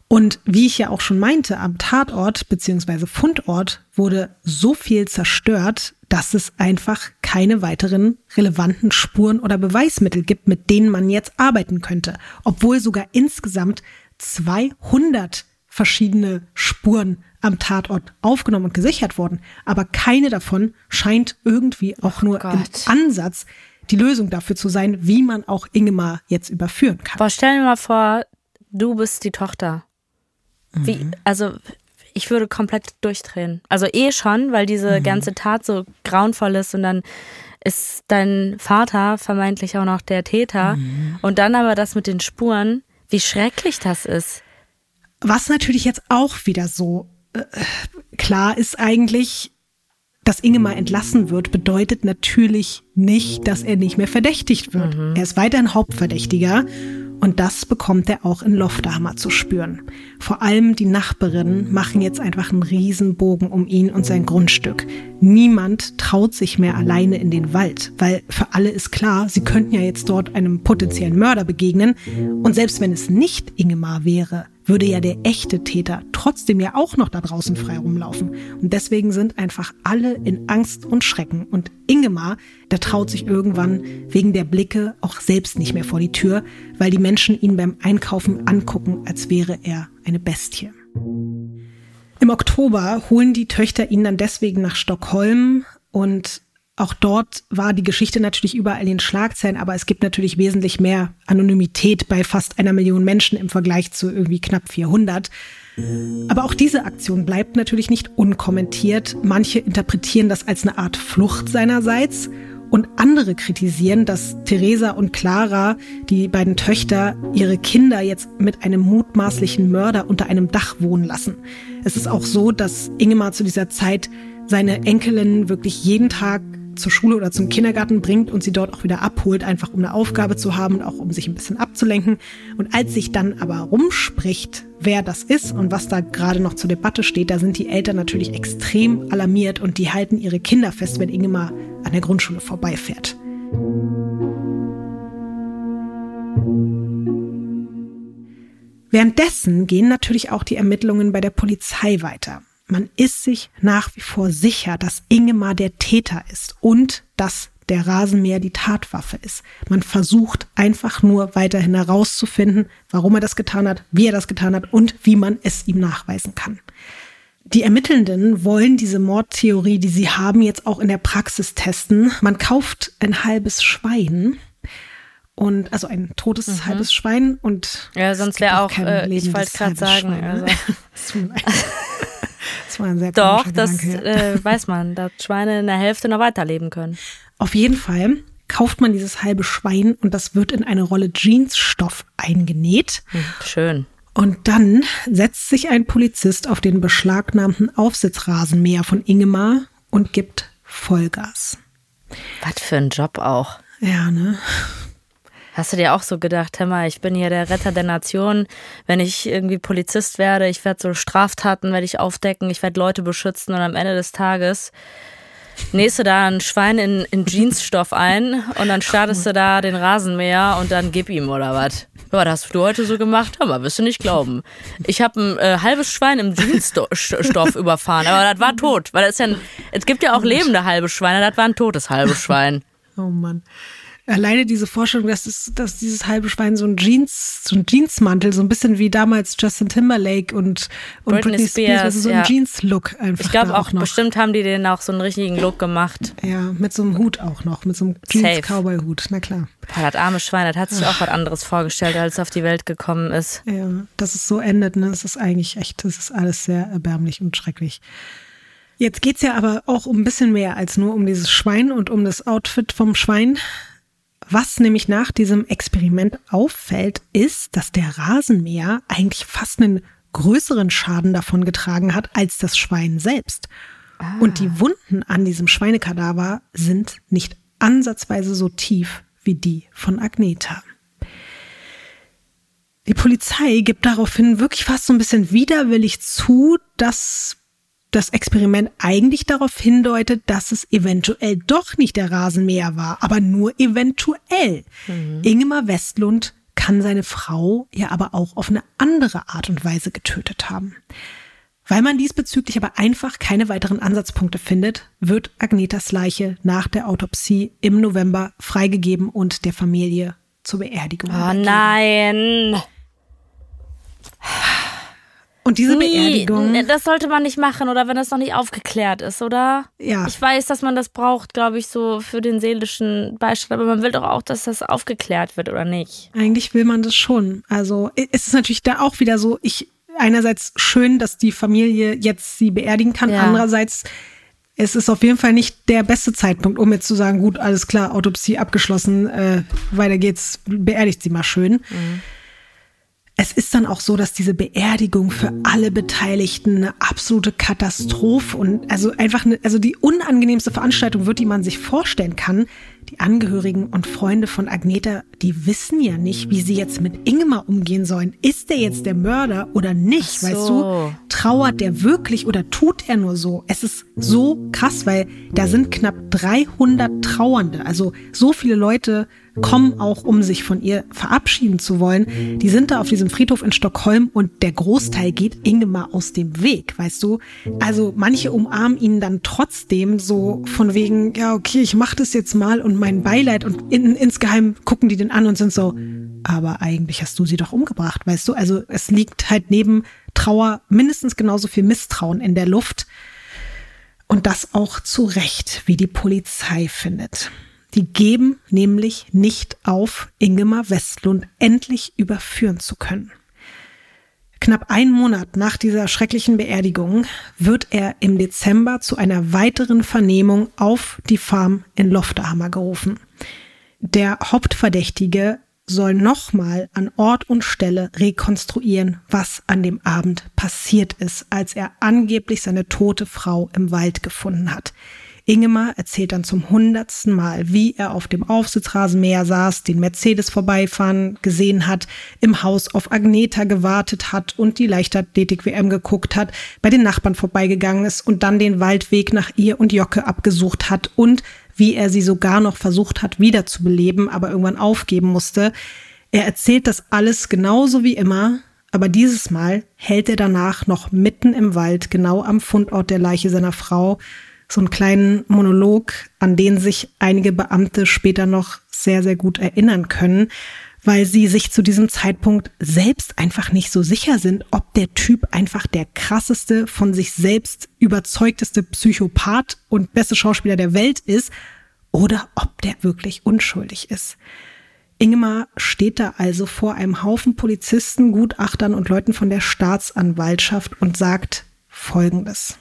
Und wie ich ja auch schon meinte, am Tatort bzw. Fundort wurde so viel zerstört, dass es einfach keine weiteren relevanten Spuren oder Beweismittel gibt, mit denen man jetzt arbeiten könnte. Obwohl sogar insgesamt 200 verschiedene Spuren am Tatort aufgenommen und gesichert wurden. Aber keine davon scheint irgendwie auch nur im Gott. Ansatz die Lösung dafür zu sein, wie man auch Ingemar jetzt überführen kann. Boah, stell dir mal vor, du bist die Tochter. Wie, Mhm. also ich würde komplett durchdrehen. Also eh schon, weil Mhm. diese ganze Tat so grauenvoll ist und dann ist dein Vater vermeintlich auch noch der Täter Mhm. und dann aber das mit den Spuren, wie schrecklich das ist. Was natürlich jetzt auch wieder so äh, klar ist eigentlich, dass Ingemar entlassen wird, bedeutet natürlich nicht, dass er nicht mehr verdächtigt wird. Er ist weiterhin Hauptverdächtiger und das bekommt er auch in Lofterhammer zu spüren. Vor allem die Nachbarinnen machen jetzt einfach einen Riesenbogen um ihn und sein Grundstück. Niemand traut sich mehr alleine in den Wald, weil für alle ist klar, sie könnten ja jetzt dort einem potenziellen Mörder begegnen und selbst wenn es nicht Ingemar wäre, würde ja der echte Täter trotzdem ja auch noch da draußen frei rumlaufen. Und deswegen sind einfach alle in Angst und Schrecken. Und Ingemar, der traut sich irgendwann wegen der Blicke auch selbst nicht mehr vor die Tür, weil die Menschen ihn beim Einkaufen angucken, als wäre er eine Bestie. Im Oktober holen die Töchter ihn dann deswegen nach Stockholm und auch dort war die Geschichte natürlich überall in den Schlagzeilen, aber es gibt natürlich wesentlich mehr Anonymität bei fast einer Million Menschen im Vergleich zu irgendwie knapp 400. Aber auch diese Aktion bleibt natürlich nicht unkommentiert. Manche interpretieren das als eine Art Flucht seinerseits und andere kritisieren, dass Theresa und Clara, die beiden Töchter, ihre Kinder jetzt mit einem mutmaßlichen Mörder unter einem Dach wohnen lassen. Es ist auch so, dass Ingemar zu dieser Zeit seine Enkelin wirklich jeden Tag zur Schule oder zum Kindergarten bringt und sie dort auch wieder abholt, einfach um eine Aufgabe zu haben und auch um sich ein bisschen abzulenken. Und als sich dann aber rumspricht, wer das ist und was da gerade noch zur Debatte steht, da sind die Eltern natürlich extrem alarmiert und die halten ihre Kinder fest, wenn Ingemar an der Grundschule vorbeifährt. Währenddessen gehen natürlich auch die Ermittlungen bei der Polizei weiter. Man ist sich nach wie vor sicher, dass Ingemar der Täter ist und dass der Rasenmäher die Tatwaffe ist. Man versucht einfach nur weiterhin herauszufinden, warum er das getan hat, wie er das getan hat und wie man es ihm nachweisen kann. Die Ermittelnden wollen diese Mordtheorie, die sie haben, jetzt auch in der Praxis testen. Man kauft ein halbes Schwein und also ein totes halbes Schwein und Ja, sonst wäre auch, kein äh, ich wollte gerade sagen, Schwein, ne? also- <laughs> <laughs> Es tut mir leid. Das war ein sehr Doch, das äh, weiß man, dass Schweine in der Hälfte noch weiterleben können. Auf jeden Fall kauft man dieses halbe Schwein und das wird in eine Rolle Jeansstoff eingenäht. Hm, schön. Und dann setzt sich ein Polizist auf den beschlagnahmten Aufsitzrasenmäher von Ingemar und gibt Vollgas. Was für ein Job auch. Ja, ne? Hast du dir auch so gedacht, hör mal, ich bin hier der Retter der Nation. Wenn ich irgendwie Polizist werde, ich werde so Straftaten werde ich aufdecken, ich werde Leute beschützen und am Ende des Tages nähst du da ein Schwein in, in Jeansstoff ein und dann startest du da den Rasenmäher und dann gib ihm oder was? Ja, das hast du heute so gemacht? Mal, wirst du nicht glauben. Ich habe ein äh, halbes Schwein im Jeansstoff überfahren, aber das war tot. Weil es ja ein, es gibt ja auch lebende halbe Schweine, das war ein totes halbes Schwein. Oh Mann alleine diese Vorstellung, dass, es, dass dieses halbe Schwein so ein Jeans, so ein Jeansmantel, so ein bisschen wie damals Justin Timberlake und, und Britney, Britney Spears, Spears also so ein ja. Jeans-Look einfach. Ich glaube auch, auch noch. bestimmt haben die den auch so einen richtigen Look gemacht. Ja, mit so einem Hut auch noch, mit so einem Jeans-Cowboy-Hut, na klar. Ja, das arme Schwein, das hat sich auch was anderes vorgestellt, als es auf die Welt gekommen ist. Ja, dass es so endet, ne, das ist eigentlich echt, das ist alles sehr erbärmlich und schrecklich. Jetzt geht's ja aber auch um ein bisschen mehr als nur um dieses Schwein und um das Outfit vom Schwein, was nämlich nach diesem Experiment auffällt, ist, dass der Rasenmäher eigentlich fast einen größeren Schaden davon getragen hat als das Schwein selbst. Ah. Und die Wunden an diesem Schweinekadaver sind nicht ansatzweise so tief wie die von Agneta. Die Polizei gibt daraufhin wirklich fast so ein bisschen widerwillig zu, dass das Experiment eigentlich darauf hindeutet, dass es eventuell doch nicht der Rasenmäher war, aber nur eventuell. Mhm. Ingemar Westlund kann seine Frau ja aber auch auf eine andere Art und Weise getötet haben. Weil man diesbezüglich aber einfach keine weiteren Ansatzpunkte findet, wird Agnetas Leiche nach der Autopsie im November freigegeben und der Familie zur Beerdigung. Oh nein! Und diese nee, Beerdigung. Das sollte man nicht machen, oder wenn das noch nicht aufgeklärt ist, oder? Ja. Ich weiß, dass man das braucht, glaube ich, so für den seelischen Beistand, aber man will doch auch, dass das aufgeklärt wird, oder nicht? Eigentlich will man das schon. Also es ist natürlich da auch wieder so, ich einerseits schön, dass die Familie jetzt sie beerdigen kann, ja. andererseits es ist auf jeden Fall nicht der beste Zeitpunkt, um jetzt zu sagen, gut, alles klar, Autopsie abgeschlossen, äh, weiter geht's, beerdigt sie mal schön. Mhm es ist dann auch so, dass diese Beerdigung für alle Beteiligten eine absolute Katastrophe und also einfach eine, also die unangenehmste Veranstaltung wird, die man sich vorstellen kann. Die Angehörigen und Freunde von Agneta, die wissen ja nicht, wie sie jetzt mit Ingmar umgehen sollen. Ist der jetzt der Mörder oder nicht? So. Weißt du, trauert der wirklich oder tut er nur so? Es ist so krass, weil da sind knapp 300 Trauernde. Also so viele Leute kommen auch, um sich von ihr verabschieden zu wollen. Die sind da auf diesem Friedhof in Stockholm und der Großteil geht Ingemar aus dem Weg, weißt du? Also manche umarmen ihn dann trotzdem so von wegen, ja, okay, ich mach das jetzt mal und mein Beileid und in, insgeheim gucken die den an und sind so, aber eigentlich hast du sie doch umgebracht, weißt du? Also es liegt halt neben Trauer mindestens genauso viel Misstrauen in der Luft. Und das auch zu Recht, wie die Polizei findet. Die geben nämlich nicht auf, Ingemar Westlund endlich überführen zu können. Knapp einen Monat nach dieser schrecklichen Beerdigung wird er im Dezember zu einer weiteren Vernehmung auf die Farm in Lofterhammer gerufen. Der Hauptverdächtige soll nochmal an Ort und Stelle rekonstruieren, was an dem Abend passiert ist, als er angeblich seine tote Frau im Wald gefunden hat. Ingemar erzählt dann zum hundertsten Mal, wie er auf dem Aufsitzrasenmäher saß, den Mercedes vorbeifahren gesehen hat, im Haus auf Agneta gewartet hat und die Leichtathletik-WM geguckt hat, bei den Nachbarn vorbeigegangen ist und dann den Waldweg nach ihr und Jocke abgesucht hat und wie er sie sogar noch versucht hat wiederzubeleben, aber irgendwann aufgeben musste. Er erzählt das alles genauso wie immer, aber dieses Mal hält er danach noch mitten im Wald, genau am Fundort der Leiche seiner Frau, so einen kleinen Monolog, an den sich einige Beamte später noch sehr, sehr gut erinnern können, weil sie sich zu diesem Zeitpunkt selbst einfach nicht so sicher sind, ob der Typ einfach der krasseste, von sich selbst überzeugteste Psychopath und beste Schauspieler der Welt ist oder ob der wirklich unschuldig ist. Ingemar steht da also vor einem Haufen Polizisten, Gutachtern und Leuten von der Staatsanwaltschaft und sagt Folgendes.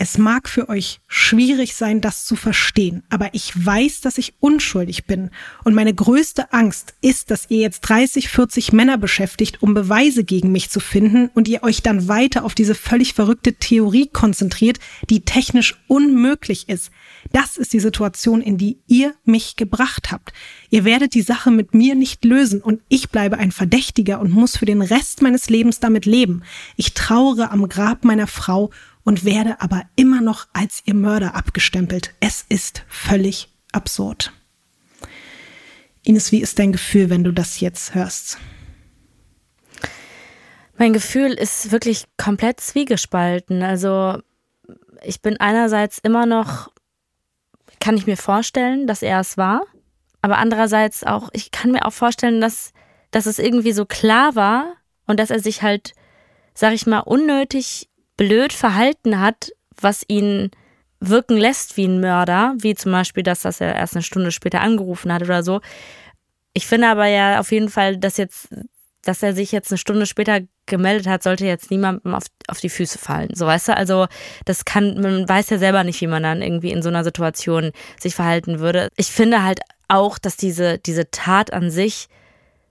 Es mag für euch schwierig sein, das zu verstehen, aber ich weiß, dass ich unschuldig bin. Und meine größte Angst ist, dass ihr jetzt 30, 40 Männer beschäftigt, um Beweise gegen mich zu finden und ihr euch dann weiter auf diese völlig verrückte Theorie konzentriert, die technisch unmöglich ist. Das ist die Situation, in die ihr mich gebracht habt. Ihr werdet die Sache mit mir nicht lösen und ich bleibe ein Verdächtiger und muss für den Rest meines Lebens damit leben. Ich trauere am Grab meiner Frau und werde aber immer noch als ihr Mörder abgestempelt. Es ist völlig absurd. Ines, wie ist dein Gefühl, wenn du das jetzt hörst? Mein Gefühl ist wirklich komplett zwiegespalten. Also ich bin einerseits immer noch, kann ich mir vorstellen, dass er es war, aber andererseits auch, ich kann mir auch vorstellen, dass, dass es irgendwie so klar war und dass er sich halt, sag ich mal, unnötig blöd verhalten hat, was ihn wirken lässt wie ein Mörder, wie zum Beispiel das, dass er erst eine Stunde später angerufen hat oder so. Ich finde aber ja auf jeden Fall, dass jetzt, dass er sich jetzt eine Stunde später gemeldet hat, sollte jetzt niemandem auf, auf die Füße fallen. So weißt du, also das kann, man weiß ja selber nicht, wie man dann irgendwie in so einer Situation sich verhalten würde. Ich finde halt auch, dass diese, diese Tat an sich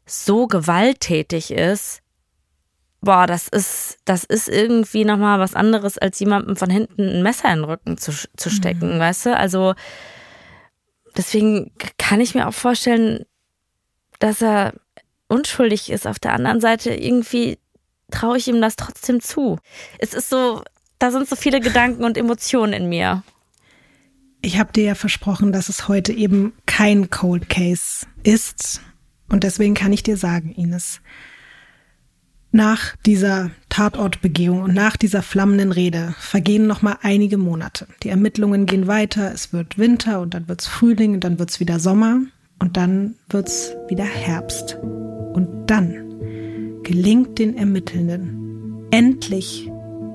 so gewalttätig ist, boah, das ist, das ist irgendwie nochmal was anderes, als jemandem von hinten ein Messer in den Rücken zu, zu stecken, mhm. weißt du? Also deswegen kann ich mir auch vorstellen, dass er unschuldig ist. Auf der anderen Seite irgendwie traue ich ihm das trotzdem zu. Es ist so, da sind so viele Gedanken und Emotionen in mir. Ich habe dir ja versprochen, dass es heute eben kein Cold Case ist. Und deswegen kann ich dir sagen, Ines, nach dieser Tatortbegehung und nach dieser flammenden Rede vergehen noch mal einige Monate. Die Ermittlungen gehen weiter, es wird Winter und dann wird's Frühling und dann wird's wieder Sommer und dann wird's wieder Herbst. Und dann gelingt den Ermittelnden endlich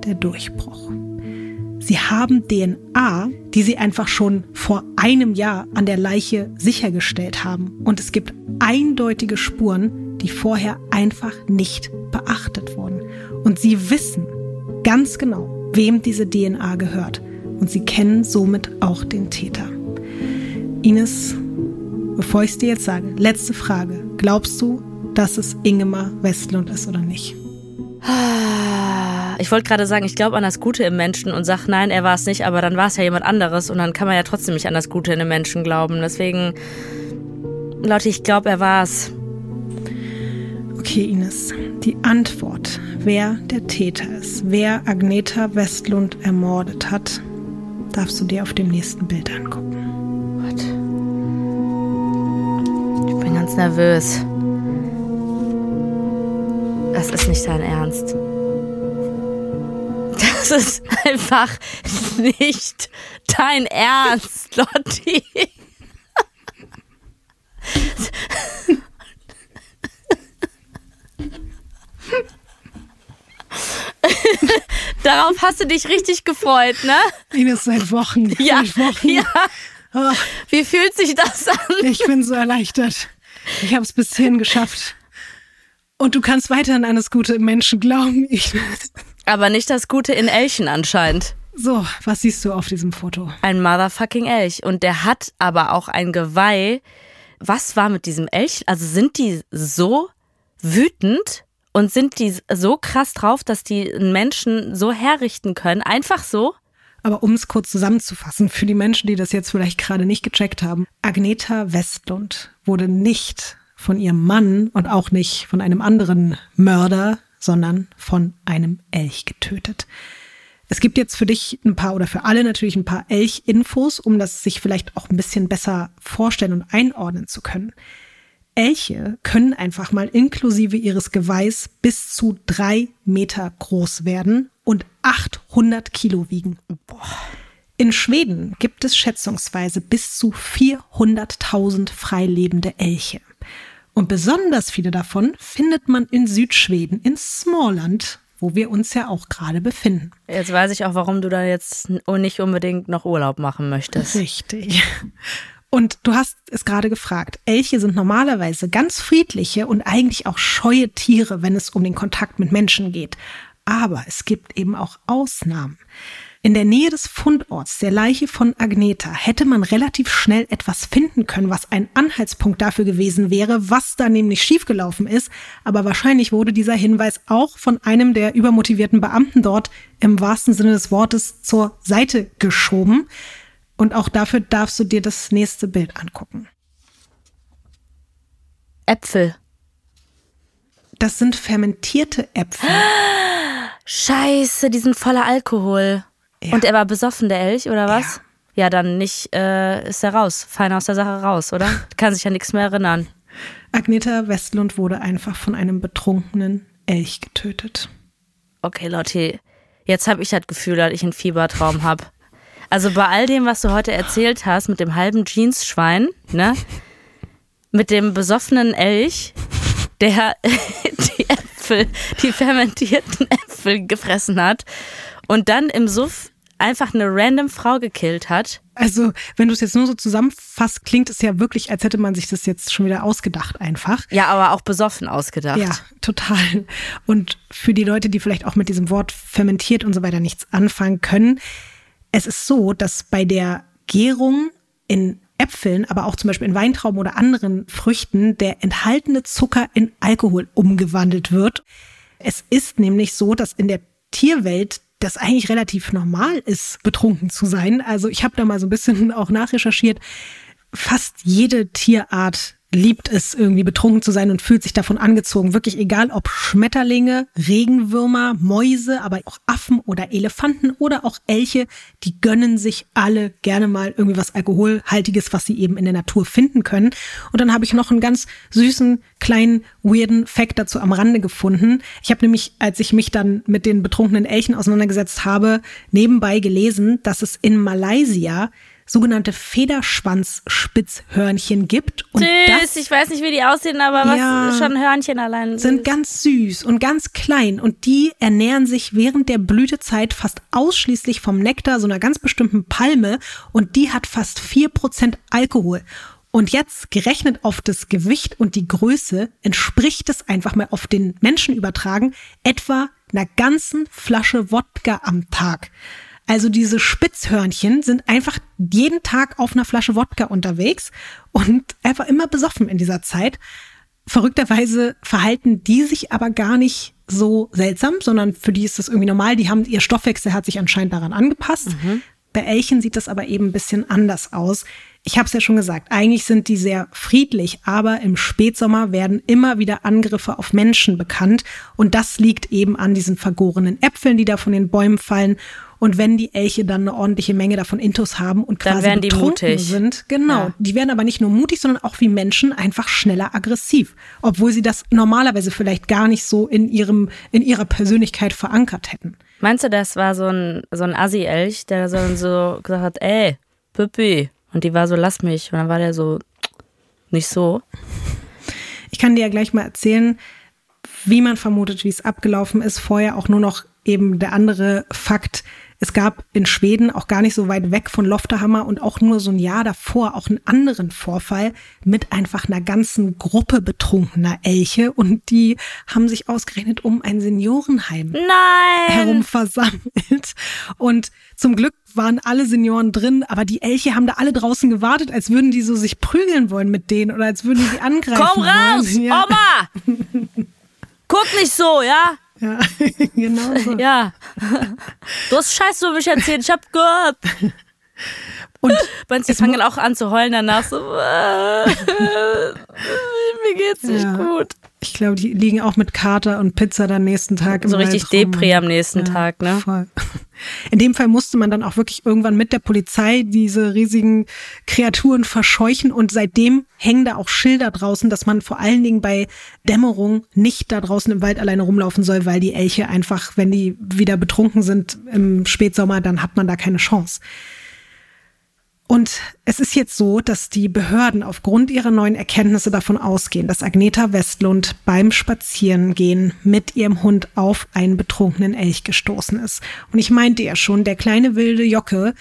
der Durchbruch. Sie haben DNA, die sie einfach schon vor einem Jahr an der Leiche sichergestellt haben. Und es gibt eindeutige Spuren, die vorher einfach nicht beachtet wurden. Und sie wissen ganz genau, wem diese DNA gehört. Und sie kennen somit auch den Täter. Ines, bevor ich es dir jetzt sage, letzte Frage. Glaubst du, dass es Ingemar Westlund ist oder nicht? Ich wollte gerade sagen, ich glaube an das Gute im Menschen und sage, nein, er war es nicht, aber dann war es ja jemand anderes und dann kann man ja trotzdem nicht an das Gute in den Menschen glauben. Deswegen, Leute, ich glaube, er war es. Okay, Ines, die Antwort, wer der Täter ist, wer Agneta Westlund ermordet hat, darfst du dir auf dem nächsten Bild angucken. Gott. Ich bin ganz nervös. Das ist nicht dein Ernst. Das ist einfach nicht dein Ernst, Lotti. <laughs> Darauf hast du dich richtig gefreut, ne? Ines, seit Wochen. <laughs> Ja, seit Wochen. ja. Oh. Wie fühlt sich das an? Ich bin so erleichtert. Ich habe es bis hierhin geschafft. Und du kannst weiterhin an das Gute im Menschen glauben. Ich Aber nicht das Gute in Elchen anscheinend. So, was siehst du auf diesem Foto? Ein motherfucking Elch. Und der hat aber auch ein Geweih. Was war mit diesem Elch? Also sind die so wütend und sind die so krass drauf, dass die Menschen so herrichten können? Einfach so? Aber um es kurz zusammenzufassen, für die Menschen, die das jetzt vielleicht gerade nicht gecheckt haben, Agneta Westlund wurde nicht von ihrem Mann und auch nicht von einem anderen Mörder, sondern von einem Elch getötet. Es gibt jetzt für dich ein paar oder für alle natürlich ein paar Elch-Infos, um das sich vielleicht auch ein bisschen besser vorstellen und einordnen zu können. Elche können einfach mal inklusive ihres Geweihs bis zu drei Meter groß werden und 800 Kilo wiegen. In Schweden gibt es schätzungsweise bis zu 400.000 freilebende Elche. Und besonders viele davon findet man in Südschweden, in Småland, wo wir uns ja auch gerade befinden. Jetzt weiß ich auch, warum du da jetzt nicht unbedingt noch Urlaub machen möchtest. Richtig. Und du hast es gerade gefragt. Elche sind normalerweise ganz friedliche und eigentlich auch scheue Tiere, wenn es um den Kontakt mit Menschen geht. Aber es gibt eben auch Ausnahmen. In der Nähe des Fundorts der Leiche von Agneta hätte man relativ schnell etwas finden können, was ein Anhaltspunkt dafür gewesen wäre, was da nämlich schiefgelaufen ist. Aber wahrscheinlich wurde dieser Hinweis auch von einem der übermotivierten Beamten dort im wahrsten Sinne des Wortes zur Seite geschoben. Und auch dafür darfst du dir das nächste Bild angucken. Äpfel. Das sind fermentierte Äpfel. Scheiße, die sind voller Alkohol. Ja. Und er war besoffen, der Elch, oder was? Ja, dann nicht, äh, ist er raus. Fein aus der Sache raus, oder? <laughs> Kann sich ja nichts mehr erinnern. Agneta Westlund wurde einfach von einem betrunkenen Elch getötet. Okay, Lotti, jetzt habe ich das Gefühl, dass ich einen Fiebertraum habe. Also bei all dem, was du heute erzählt hast, mit dem halben Jeansschwein, ne? Mit dem besoffenen Elch, der <laughs> die Äpfel, die fermentierten Äpfel gefressen hat und dann im Suff einfach eine random Frau gekillt hat. Also, wenn du es jetzt nur so zusammenfasst, klingt es ja wirklich, als hätte man sich das jetzt schon wieder ausgedacht einfach. Ja, aber auch besoffen ausgedacht. Ja, total. Und für die Leute, die vielleicht auch mit diesem Wort fermentiert und so weiter nichts anfangen können, es ist so, dass bei der Gärung in Äpfeln, aber auch zum Beispiel in Weintrauben oder anderen Früchten, der enthaltene Zucker in Alkohol umgewandelt wird. Es ist nämlich so, dass in der Tierwelt das eigentlich relativ normal ist, betrunken zu sein. Also ich habe da mal so ein bisschen <laughs> auch nachrecherchiert. Fast jede Tierart liebt es, irgendwie betrunken zu sein und fühlt sich davon angezogen. Wirklich egal, ob Schmetterlinge, Regenwürmer, Mäuse, aber auch Affen oder Elefanten oder auch Elche, die gönnen sich alle gerne mal irgendwie was Alkoholhaltiges, was sie eben in der Natur finden können. Und dann habe ich noch einen ganz süßen, kleinen, weirden Fact dazu am Rande gefunden. Ich habe nämlich, als ich mich dann mit den betrunkenen Elchen auseinandergesetzt habe, nebenbei gelesen, dass es in Malaysia sogenannte Federschwanzspitzhörnchen gibt. Und Süß, das ich weiß nicht, wie die aussehen, aber was Ja. schon Hörnchen allein sind ganz süß und ganz klein und die ernähren sich während der Blütezeit fast ausschließlich vom Nektar so einer ganz bestimmten Palme und die hat fast 4% Alkohol. Und jetzt gerechnet auf das Gewicht und die Größe entspricht es einfach mal auf den Menschen übertragen etwa einer ganzen Flasche Wodka am Tag. Also diese Spitzhörnchen sind einfach jeden Tag auf einer Flasche Wodka unterwegs und einfach immer besoffen in dieser Zeit. Verrückterweise verhalten die sich aber gar nicht so seltsam, sondern für die ist das irgendwie normal. Die haben, ihr Stoffwechsel hat sich anscheinend daran angepasst. Bei Elchen sieht das aber eben ein bisschen anders aus. Ich habe es ja schon gesagt, eigentlich sind die sehr friedlich, aber im Spätsommer werden immer wieder Angriffe auf Menschen bekannt. Und das liegt eben an diesen vergorenen Äpfeln, die da von den Bäumen fallen. Und wenn die Elche dann eine ordentliche Menge davon Intus haben und Dann quasi die betrunken mutig. sind, genau, Ja. die werden aber nicht nur mutig, sondern auch wie Menschen einfach schneller aggressiv, obwohl sie das normalerweise vielleicht gar nicht so in ihrem in ihrer Persönlichkeit verankert hätten. Meinst du, das war so ein, so ein Assi-Elch, der so, so gesagt hat, ey, Pippi. Und die war so, lass mich. Und dann war der so, nicht so. Ich kann dir ja gleich mal erzählen, wie man vermutet, wie es abgelaufen ist. Vorher auch nur noch eben der andere Fakt. Es gab in Schweden, auch gar nicht so weit weg von Lofterhammer und auch nur so ein Jahr davor auch einen anderen Vorfall mit einfach einer ganzen Gruppe betrunkener Elche und die haben sich ausgerechnet um ein Seniorenheim Nein! herum versammelt. Und zum Glück waren alle Senioren drin, aber die Elche haben da alle draußen gewartet, als würden die so sich prügeln wollen mit denen oder als würden die sie angreifen Komm raus, wollen. Ja, Oma! <laughs> Guck nicht so, ja? Ja <laughs> genau so. Ja. Du hast Scheiße über mich erzählt, ich hab gehört. Und Meinst du, fangen auch an zu heulen danach so, äh, mir geht's nicht Ja. gut. ich glaube, die liegen auch mit Kater und Pizza dann nächsten Tag im So richtig. Depri am nächsten Tag, ne? Voll. In dem Fall musste man dann auch wirklich irgendwann mit der Polizei diese riesigen Kreaturen verscheuchen und seitdem hängen da auch Schilder draußen, dass man vor allen Dingen bei Dämmerung nicht da draußen im Wald alleine rumlaufen soll, weil die Elche einfach, wenn die wieder betrunken sind im Spätsommer, dann hat man da keine Chance. Und es ist jetzt so, dass die Behörden aufgrund ihrer neuen Erkenntnisse davon ausgehen, dass Agneta Westlund beim Spazierengehen mit ihrem Hund auf einen betrunkenen Elch gestoßen ist. Und ich meinte ja schon, der kleine wilde Jocke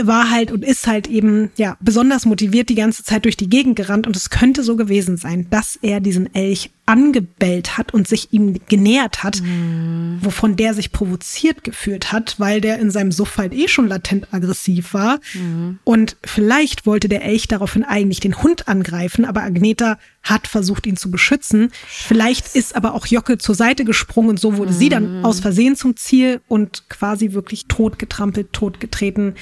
war halt und ist halt eben ja besonders motiviert die ganze Zeit durch die Gegend gerannt und es könnte so gewesen sein, dass er diesen Elch angebellt hat und sich ihm genähert hat, mhm. wovon der sich provoziert gefühlt hat, weil der in seinem Suff halt eh schon latent aggressiv war. Mhm. Und vielleicht wollte der Elch daraufhin eigentlich den Hund angreifen, aber Agneta hat versucht, ihn zu beschützen. Vielleicht ist aber auch Jocke zur Seite gesprungen und so wurde mhm. sie dann mhm. aus Versehen zum Ziel und quasi wirklich totgetrampelt, totgetreten.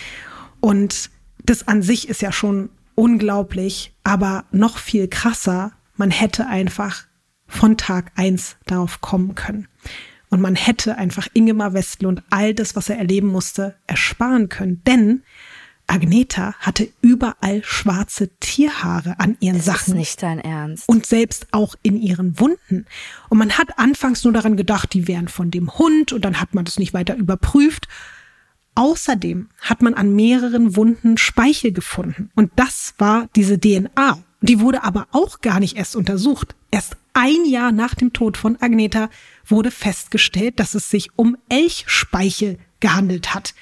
Und das an sich ist ja schon unglaublich, aber noch viel krasser, man hätte einfach von Tag eins darauf kommen können. Und man hätte einfach Ingemar Westlund all das, was er erleben musste, ersparen können. Denn Agneta hatte überall schwarze Tierhaare an ihren das Sachen. Ist nicht dein Ernst. Und selbst auch in ihren Wunden. Und man hat anfangs nur daran gedacht, die wären von dem Hund und dann hat man das nicht weiter überprüft. Außerdem hat man an mehreren Wunden Speichel gefunden. Und das war diese DNA. Die wurde aber auch gar nicht erst untersucht. Erst ein Jahr nach dem Tod von Agneta wurde festgestellt, dass es sich um Elchspeichel gehandelt hat.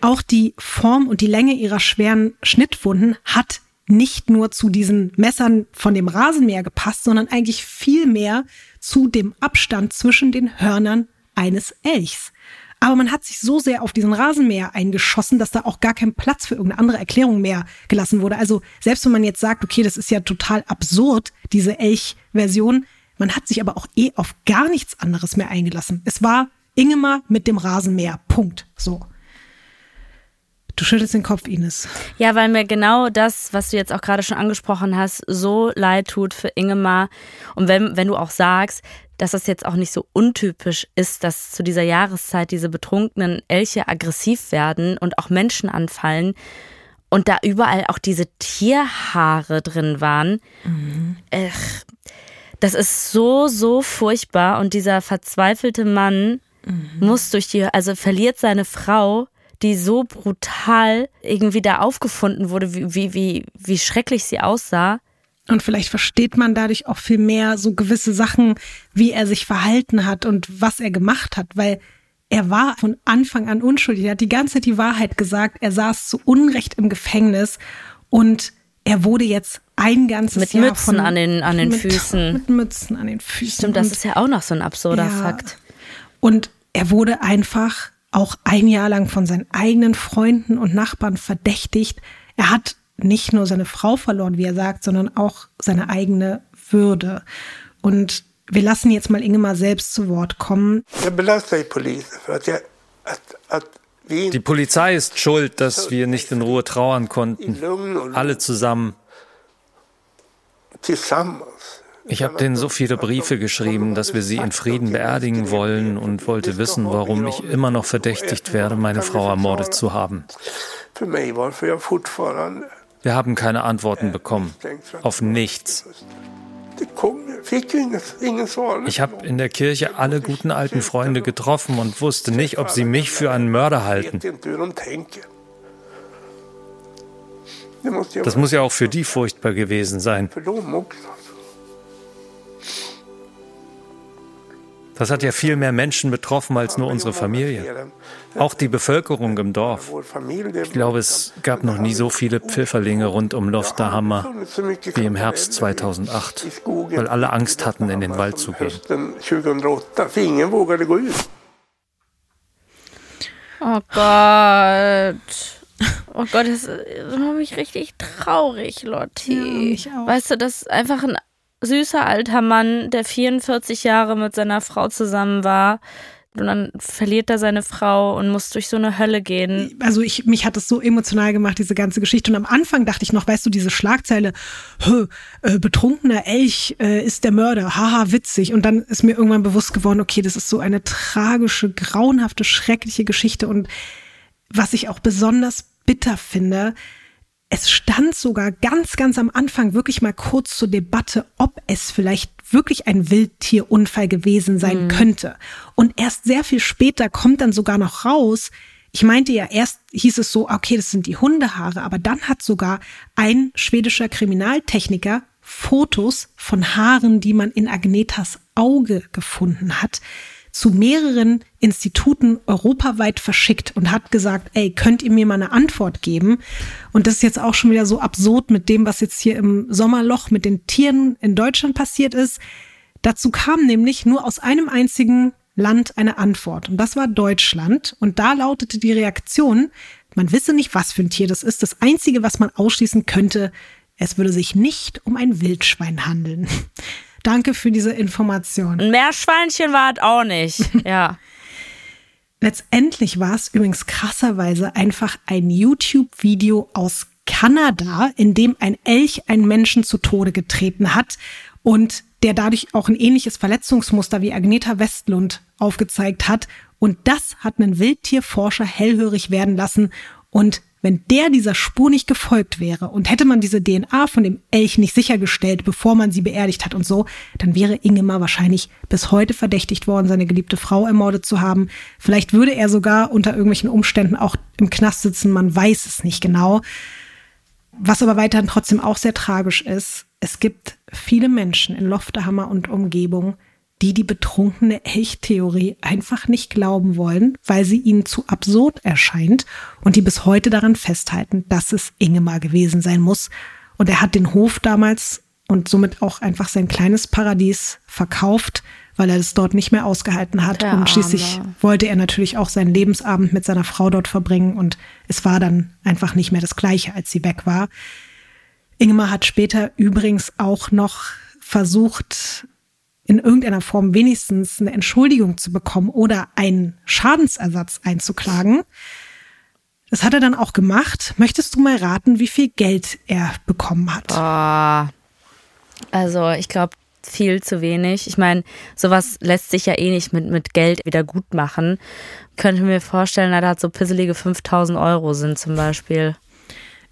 Auch die Form und die Länge ihrer schweren Schnittwunden hat nicht nur zu diesen Messern von dem Rasenmäher gepasst, sondern eigentlich viel mehr zu dem Abstand zwischen den Hörnern eines Elchs. Aber man hat sich so sehr auf diesen Rasenmäher eingeschossen, dass da auch gar kein Platz für irgendeine andere Erklärung mehr gelassen wurde. Also selbst wenn man jetzt sagt, okay, das ist ja total absurd, diese Elch-Version, man hat sich aber auch eh auf gar nichts anderes mehr eingelassen. Es war Ingemar mit dem Rasenmäher. Punkt. So. Du schüttelst den Kopf, Ines. Ja, weil mir genau das, was du jetzt auch gerade schon angesprochen hast, so leid tut für Ingemar. Und wenn, wenn du auch sagst, dass es jetzt auch nicht so untypisch ist, dass zu dieser Jahreszeit diese betrunkenen Elche aggressiv werden und auch Menschen anfallen und da überall auch diese Tierhaare drin waren. Mhm. Ech, das ist so, so furchtbar und dieser verzweifelte Mann mhm. muss durch die, also verliert seine Frau, die so brutal irgendwie da aufgefunden wurde, wie, wie, wie, wie schrecklich sie aussah. Und vielleicht versteht man dadurch auch viel mehr so gewisse Sachen, wie er sich verhalten hat und was er gemacht hat, weil er war von Anfang an unschuldig. Er hat die ganze Zeit die Wahrheit gesagt. Er saß zu Unrecht im Gefängnis und er wurde jetzt ein ganzes mit Jahr Mützen von, an den an den mit, Füßen. <laughs> Mit Mützen an den Füßen. Stimmt, das und, ist ja auch noch so ein absurder ja, Fakt. Und er wurde einfach auch ein Jahr lang von seinen eigenen Freunden und Nachbarn verdächtigt. Er hat nicht nur seine Frau verloren, wie er sagt, sondern auch seine eigene Würde. Und wir lassen jetzt mal Ingemar selbst zu Wort kommen. Die Polizei ist schuld, dass wir nicht in Ruhe trauern konnten. Alle zusammen. Ich habe denen so viele Briefe geschrieben, dass wir sie in Frieden beerdigen wollen und wollte wissen, warum ich immer noch verdächtigt werde, meine Frau ermordet zu haben. Wir haben keine Antworten bekommen. Auf nichts. Ich habe in der Kirche alle guten alten Freunde getroffen und wusste nicht, ob sie mich für einen Mörder halten. Das muss ja auch für die furchtbar gewesen sein. Das hat ja viel mehr Menschen betroffen als nur unsere Familie. Auch die Bevölkerung im Dorf. Ich glaube, es gab noch nie so viele Pfifferlinge rund um Lofterhammer wie im Herbst 2008, weil alle Angst hatten, in den Wald zu gehen. Oh Gott. Oh Gott, das, das macht mich richtig traurig, Lotti. Ja, weißt du, das ist einfach ein süßer alter Mann, der 44 Jahre mit seiner Frau zusammen war. Und dann verliert er seine Frau und muss durch so eine Hölle gehen. Also ich, mich hat das so emotional gemacht, diese ganze Geschichte. Und am Anfang dachte ich noch, weißt du, diese Schlagzeile, äh, betrunkener Elch äh, ist der Mörder, haha, witzig. Und dann ist mir irgendwann bewusst geworden, okay, das ist so eine tragische, grauenhafte, schreckliche Geschichte. Und was ich auch besonders bitter finde, es stand sogar ganz, ganz am Anfang wirklich mal kurz zur Debatte, ob es vielleicht wirklich ein Wildtierunfall gewesen sein mhm. könnte. Und erst sehr viel später kommt dann sogar noch raus, ich meinte ja, erst hieß es so, okay, das sind die Hundehaare, aber dann hat sogar ein schwedischer Kriminaltechniker Fotos von Haaren, die man in Agnetas Auge gefunden hat, zu mehreren Instituten europaweit verschickt und hat gesagt, ey, könnt ihr mir mal eine Antwort geben? Und das ist jetzt auch schon wieder so absurd mit dem, was jetzt hier im Sommerloch mit den Tieren in Deutschland passiert ist. Dazu kam nämlich nur aus einem einzigen Land eine Antwort. Und das war Deutschland. Und da lautete die Reaktion, man wisse nicht, was für ein Tier das ist. Das Einzige, was man ausschließen könnte, es würde sich nicht um ein Wildschwein handeln. Danke für diese Information. Ein Meerschweinchen war es auch nicht. <laughs> Ja. Letztendlich war es übrigens krasserweise einfach ein YouTube-Video aus Kanada, in dem ein Elch einen Menschen zu Tode getreten hat und der dadurch auch ein ähnliches Verletzungsmuster wie Agneta Westlund aufgezeigt hat. Und das hat einen Wildtierforscher hellhörig werden lassen. Und wenn der dieser Spur nicht gefolgt wäre und hätte man diese DNA von dem Elch nicht sichergestellt, bevor man sie beerdigt hat und so, dann wäre Ingemar wahrscheinlich bis heute verdächtigt worden, seine geliebte Frau ermordet zu haben. Vielleicht würde er sogar unter irgendwelchen Umständen auch im Knast sitzen, man weiß es nicht genau. Was aber weiterhin trotzdem auch sehr tragisch ist, es gibt viele Menschen in Loftehammer und Umgebung, die die betrunkene Elchtheorie einfach nicht glauben wollen, weil sie ihnen zu absurd erscheint und die bis heute daran festhalten, dass es Ingemar gewesen sein muss. Und er hat den Hof damals und somit auch einfach sein kleines Paradies verkauft, weil er es dort nicht mehr ausgehalten hat. Der und schließlich Arme. wollte er natürlich auch seinen Lebensabend mit seiner Frau dort verbringen und es war dann einfach nicht mehr das gleiche, als sie weg war. Ingemar hat später übrigens auch noch versucht, in irgendeiner Form wenigstens eine Entschuldigung zu bekommen oder einen Schadensersatz einzuklagen. Das hat er dann auch gemacht. Möchtest du mal raten, wie viel Geld er bekommen hat? Boah. Also, ich glaube, viel zu wenig. Ich meine, sowas lässt sich ja eh nicht mit, mit Geld wieder gut machen. Könnte mir vorstellen, da hat so pisselige 5000 Euro sind zum Beispiel.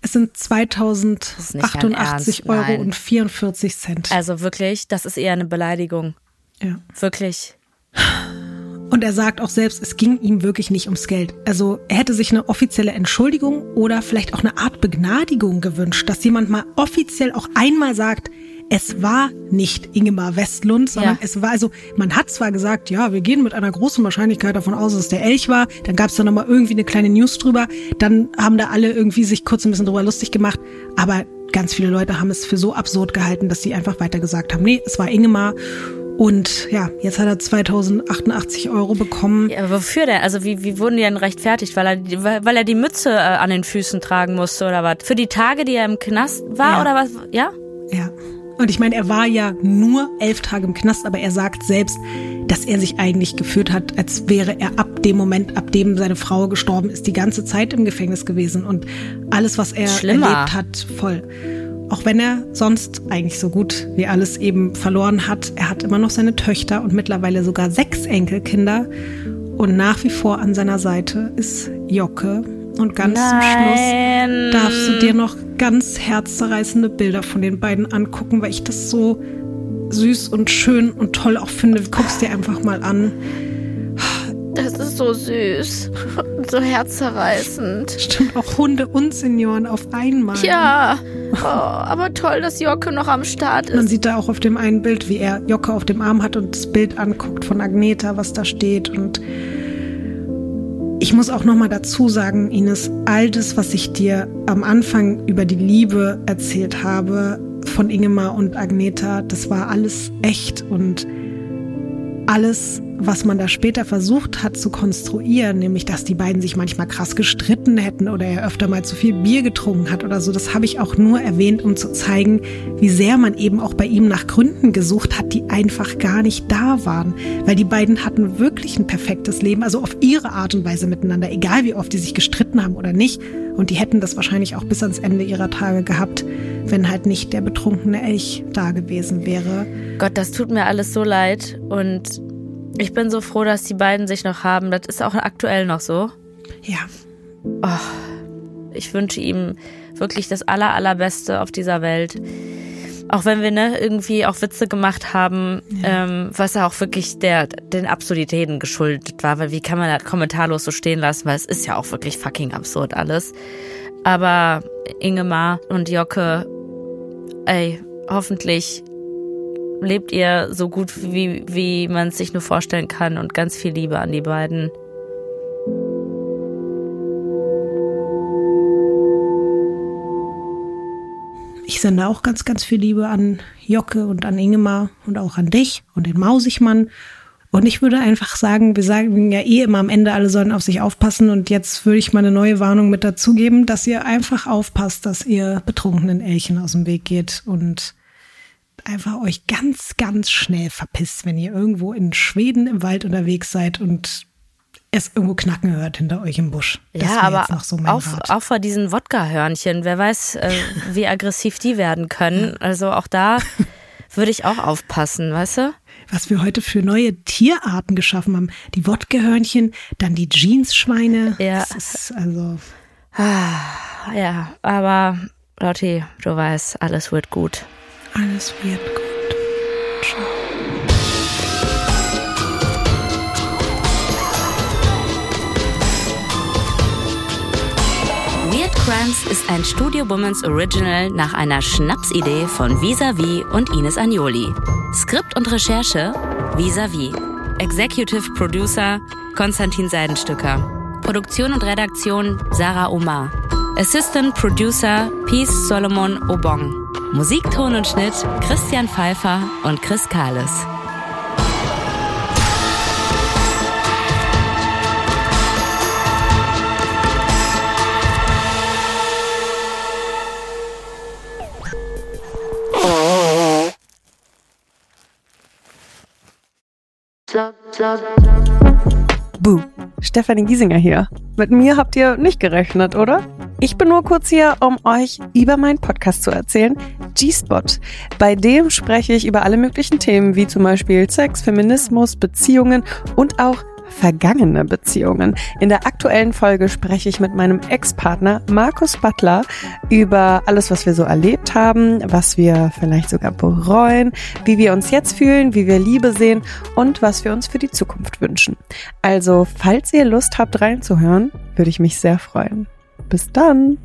Es sind ist nicht dein 2088 Ernst, Euro nein. und 44 Cent. Also wirklich, das ist eher eine Beleidigung. Ja. Wirklich. Und er sagt auch selbst, es ging ihm wirklich nicht ums Geld. Also er hätte sich eine offizielle Entschuldigung oder vielleicht auch eine Art Begnadigung gewünscht, dass jemand mal offiziell auch einmal sagt, es war nicht Ingemar Westlund, sondern Ja. es war, also man hat zwar gesagt, ja, wir gehen mit einer großen Wahrscheinlichkeit davon aus, dass es der Elch war, dann gab es da nochmal irgendwie eine kleine News drüber, dann haben da alle irgendwie sich kurz ein bisschen drüber lustig gemacht, aber ganz viele Leute haben es für so absurd gehalten, dass sie einfach weiter gesagt haben, nee, es war Ingemar und ja, jetzt hat er 2088 Euro bekommen. Ja, wofür denn? Also wie, wie wurden die denn rechtfertigt? Weil er, die- weil er die Mütze äh, an den Füßen tragen musste oder was? Für die Tage, die er im Knast war Ja. oder was? Ja? Ja. Und ich meine, er war ja nur elf Tage im Knast, aber er sagt selbst, dass er sich eigentlich geführt hat, als wäre er ab dem Moment, ab dem seine Frau gestorben ist, die ganze Zeit im Gefängnis gewesen und alles, was er Schlimmer. erlebt hat, voll. Auch wenn er sonst eigentlich so gut wie alles eben verloren hat, er hat immer noch seine Töchter und mittlerweile sogar sechs Enkelkinder. Und nach wie vor an seiner Seite ist Jocke. Und ganz zum Schluss Nein. darfst du dir noch ganz herzzerreißende Bilder von den beiden angucken, weil ich das so süß und schön und toll auch finde. Guck's dir einfach mal an. Das ist so süß. So herzzerreißend. Stimmt auch Hunde und Senioren auf einmal. Ja. Oh, aber toll, dass Jocke noch am Start Man ist. sieht da auch auf dem einen Bild, wie er Jocke auf dem Arm hat und das Bild anguckt von Agneta, was da steht. Und ich muss auch noch mal dazu sagen, Ines, all das, was ich dir am Anfang über die Liebe erzählt habe von Ingemar und Agneta, das war alles echt und alles, was man da später versucht hat zu konstruieren, nämlich dass die beiden sich manchmal krass gestritten hätten oder er öfter mal zu viel Bier getrunken hat oder so, das habe ich auch nur erwähnt, um zu zeigen, wie sehr man eben auch bei ihm nach Gründen gesucht hat, die einfach gar nicht da waren. Weil die beiden hatten wirklich ein perfektes Leben, also auf ihre Art und Weise miteinander, egal wie oft die sich gestritten haben oder nicht. Und die hätten das wahrscheinlich auch bis ans Ende ihrer Tage gehabt, wenn halt nicht der betrunkene Elch da gewesen wäre. Gott, das tut mir alles so leid. Und ich bin so froh, dass die beiden sich noch haben. Das ist auch aktuell noch so. Ja, Ich wünsche ihm wirklich das aller, allerbeste auf dieser Welt. Auch wenn wir ne, irgendwie auch Witze gemacht haben, ähm, was ja auch wirklich der, den Absurditäten geschuldet war, weil wie kann man das kommentarlos so stehen lassen, weil es ist ja auch wirklich fucking absurd alles. Aber Ingemar und Jocke, ey, hoffentlich lebt ihr so gut, wie, wie man es sich nur vorstellen kann und ganz viel Liebe an die beiden. Ich sende auch ganz, ganz viel Liebe an Jocke und an Ingemar und auch an dich und den Mausigmann. Und ich würde einfach sagen, wir sagen ja eh immer am Ende, alle sollen auf sich aufpassen. Und jetzt würde ich mal eine neue Warnung mit dazugeben, dass ihr einfach aufpasst, dass ihr betrunkenen Elchen aus dem Weg geht und einfach euch ganz, ganz schnell verpisst, wenn ihr irgendwo in Schweden im Wald unterwegs seid und es irgendwo knacken hört hinter euch im Busch. Das ja, aber so auch, auch, vor diesen Wodka-Hörnchen. Wer weiß, äh, <laughs> wie aggressiv die werden können. Also auch da würde ich auch aufpassen, weißt du? Was wir heute für neue Tierarten geschaffen haben. Die Wodka-Hörnchen, dann die Jeans-Schweine. Ja. Das ist also. Ah, ja, aber Lotti, du weißt, alles wird gut. Alles wird gut. Ciao. Weird Crimes ist ein Studio Womans Original nach einer Schnapsidee von Visavi und Ines Agnoli. Skript und Recherche Visavi. Executive Producer Konstantin Seidenstücker. Produktion und Redaktion Sarah Omar. Assistant Producer Peace Solomon Obong. Musik, Ton und Schnitt Christian Pfeiffer und Chris Kahles. Buh, Stefanie Giesinger hier. Mit mir habt ihr nicht gerechnet, oder? Ich bin nur kurz hier, um euch über meinen Podcast zu erzählen, G-Spot. Bei dem spreche ich über alle möglichen Themen, wie zum Beispiel Sex, Feminismus, Beziehungen und auch vergangene Beziehungen. In der aktuellen Folge spreche ich mit meinem Ex-Partner Markus Butler über alles, was wir so erlebt haben, was wir vielleicht sogar bereuen, wie wir uns jetzt fühlen, wie wir Liebe sehen und was wir uns für die Zukunft wünschen. Also, falls ihr Lust habt reinzuhören, würde ich mich sehr freuen. Bis dann!